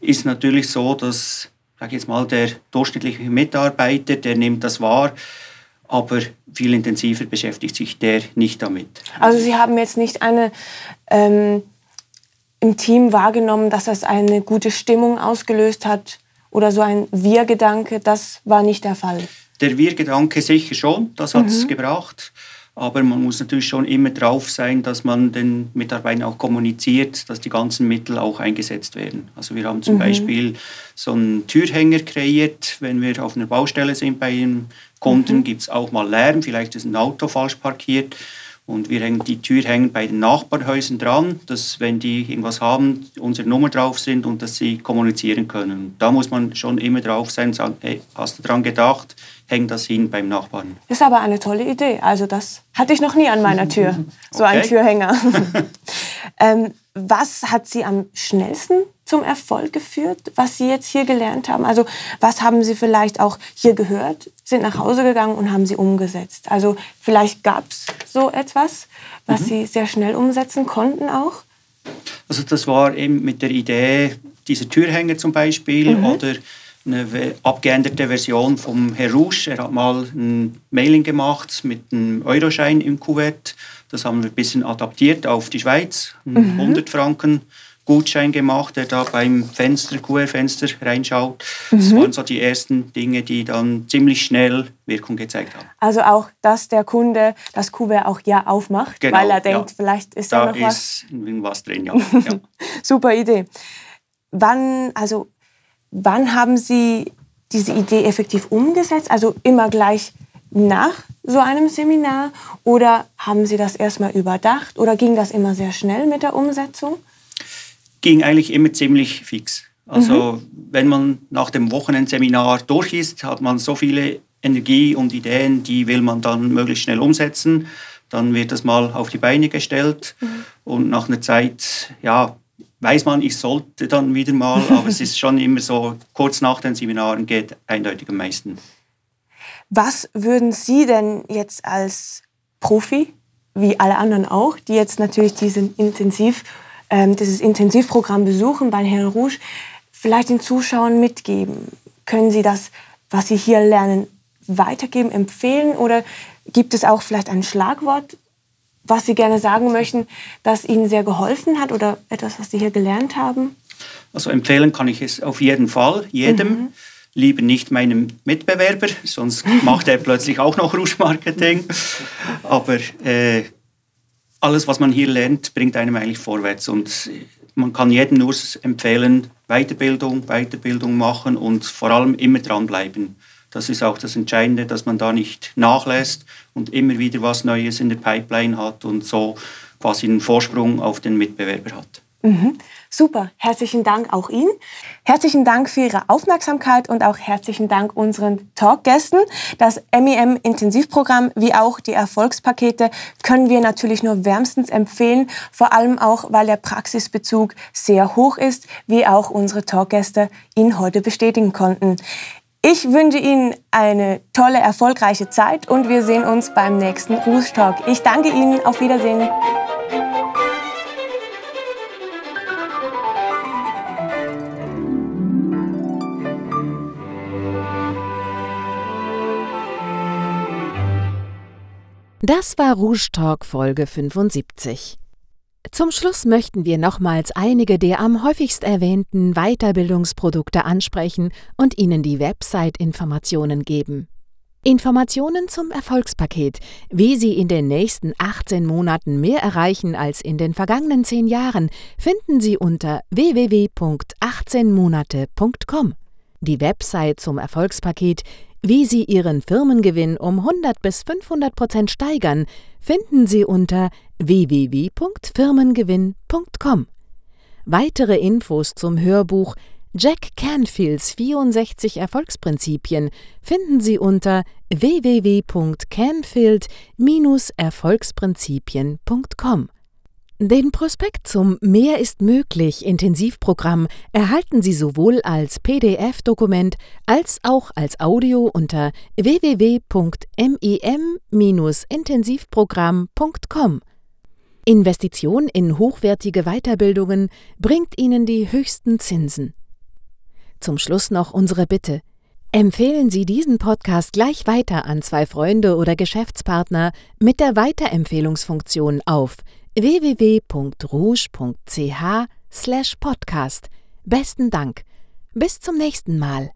Ist natürlich so, dass, sag ich jetzt mal, der durchschnittliche Mitarbeiter, der nimmt das wahr, aber viel intensiver beschäftigt sich der nicht damit. Also Sie haben jetzt nicht eine ähm, im Team wahrgenommen, dass das eine gute Stimmung ausgelöst hat oder so ein Wir-Gedanke. Das war nicht der Fall. Der Wir-Gedanke sicher schon, das hat es gebracht. Aber man muss natürlich schon immer drauf sein, dass man den Mitarbeitern auch kommuniziert, dass die ganzen Mittel auch eingesetzt werden. Also wir haben zum Beispiel so einen Türhänger kreiert. Wenn wir auf einer Baustelle sind bei einem Kunden, gibt es auch mal Lärm. Vielleicht ist ein Auto falsch parkiert. Und wir hängen die Türhänger bei den Nachbarhäusern dran, dass wenn die irgendwas haben, unsere Nummer drauf sind und dass sie kommunizieren können. Da muss man schon immer drauf sein und sagen, hey, hast du dran gedacht, häng das hin beim Nachbarn. Das ist aber eine tolle Idee. Also das hatte ich noch nie an meiner Tür, <laughs> so ein Okay. Türhänger. <laughs> ähm, was hat Sie am schnellsten zum Erfolg geführt, was Sie jetzt hier gelernt haben? Also was haben Sie vielleicht auch hier gehört, sind nach Hause gegangen und haben Sie umgesetzt? Also vielleicht gab es so etwas, was Sie sehr schnell umsetzen konnten auch? Also das war eben mit der Idee dieser Türhänger zum Beispiel oder eine abgeänderte Version vom Herr Rouge. Er hat mal ein Mailing gemacht mit einem Euroschein im Kuvert. Das haben wir ein bisschen adaptiert auf die Schweiz. Einen 100 Franken Gutschein gemacht, der da beim Fenster, QR-Fenster reinschaut. Das waren so die ersten Dinge, die dann ziemlich schnell Wirkung gezeigt haben. Also auch, dass der Kunde das Kuvert auch ja aufmacht, Genau, weil er ja. denkt, vielleicht ist da Da noch was. ist irgendwas drin, ja. <laughs> ja. Super Idee. Wann, also, wann haben Sie diese Idee effektiv umgesetzt? Also immer gleich nach so einem Seminar? Oder haben Sie das erstmal überdacht? Oder ging das immer sehr schnell mit der Umsetzung? ging eigentlich immer ziemlich fix. Also wenn man nach dem Wochenendseminar durch ist, hat man so viele Energie und Ideen, die will man dann möglichst schnell umsetzen. Dann wird das mal auf die Beine gestellt und nach einer Zeit, ja, weiß man, ich sollte dann wieder mal, aber es ist schon immer so, kurz nach den Seminaren geht eindeutig am meisten. Was würden Sie denn jetzt als Profi, wie alle anderen auch, die jetzt natürlich diesen Intensiv, ähm, dieses Intensivprogramm besuchen bei Herrn Rouge, vielleicht den Zuschauern mitgeben? Können Sie das, was Sie hier lernen, weitergeben, empfehlen? Oder gibt es auch vielleicht ein Schlagwort, was Sie gerne sagen möchten, das Ihnen sehr geholfen hat oder etwas, was Sie hier gelernt haben? Also empfehlen kann ich es auf jeden Fall, jedem. Lieber nicht meinem Mitbewerber, <laughs> sonst macht er plötzlich auch noch Rouge-Marketing. Aber äh, alles, was man hier lernt, bringt einem eigentlich vorwärts. Und man kann jedem nur empfehlen, Weiterbildung, Weiterbildung machen und vor allem immer dranbleiben. Das ist auch das Entscheidende, dass man da nicht nachlässt und immer wieder was Neues in der Pipeline hat und so quasi einen Vorsprung auf den Mitbewerber hat. Super, herzlichen Dank auch Ihnen. Herzlichen Dank für Ihre Aufmerksamkeit und auch herzlichen Dank unseren Talkgästen. Das MEM Intensivprogramm wie auch die Erfolgspakete können wir natürlich nur wärmstens empfehlen, vor allem auch, weil der Praxisbezug sehr hoch ist, wie auch unsere Talkgäste Ihnen heute bestätigen konnten. Ich wünsche Ihnen eine tolle, erfolgreiche Zeit und wir sehen uns beim nächsten Talk. Ich danke Ihnen, auf Wiedersehen. Das war Rouge Talk Folge 75. Zum Schluss möchten wir nochmals einige der am häufigst erwähnten Weiterbildungsprodukte ansprechen und Ihnen die Website-Informationen geben. Informationen zum Erfolgspaket, wie Sie in den nächsten 18 Monaten mehr erreichen als in den vergangenen 10 Jahren, finden Sie unter www.18monate.com. Die Website zum Erfolgspaket wie Sie Ihren Firmengewinn um 100 bis 500 Prozent steigern, finden Sie unter www.firmengewinn.com. Weitere Infos zum Hörbuch Jack Canfields 64 Erfolgsprinzipien finden Sie unter www.canfield-erfolgsprinzipien.com. Den Prospekt zum Mehr ist möglich Intensivprogramm erhalten Sie sowohl als PDF-Dokument als auch als Audio unter www.mim-intensivprogramm.com. Investition in hochwertige Weiterbildungen bringt Ihnen die höchsten Zinsen. Zum Schluss noch unsere Bitte. Empfehlen Sie diesen Podcast gleich weiter an zwei Freunde oder Geschäftspartner mit der Weiterempfehlungsfunktion auf www.rouge.ch/podcast. Besten Dank. Bis zum nächsten Mal.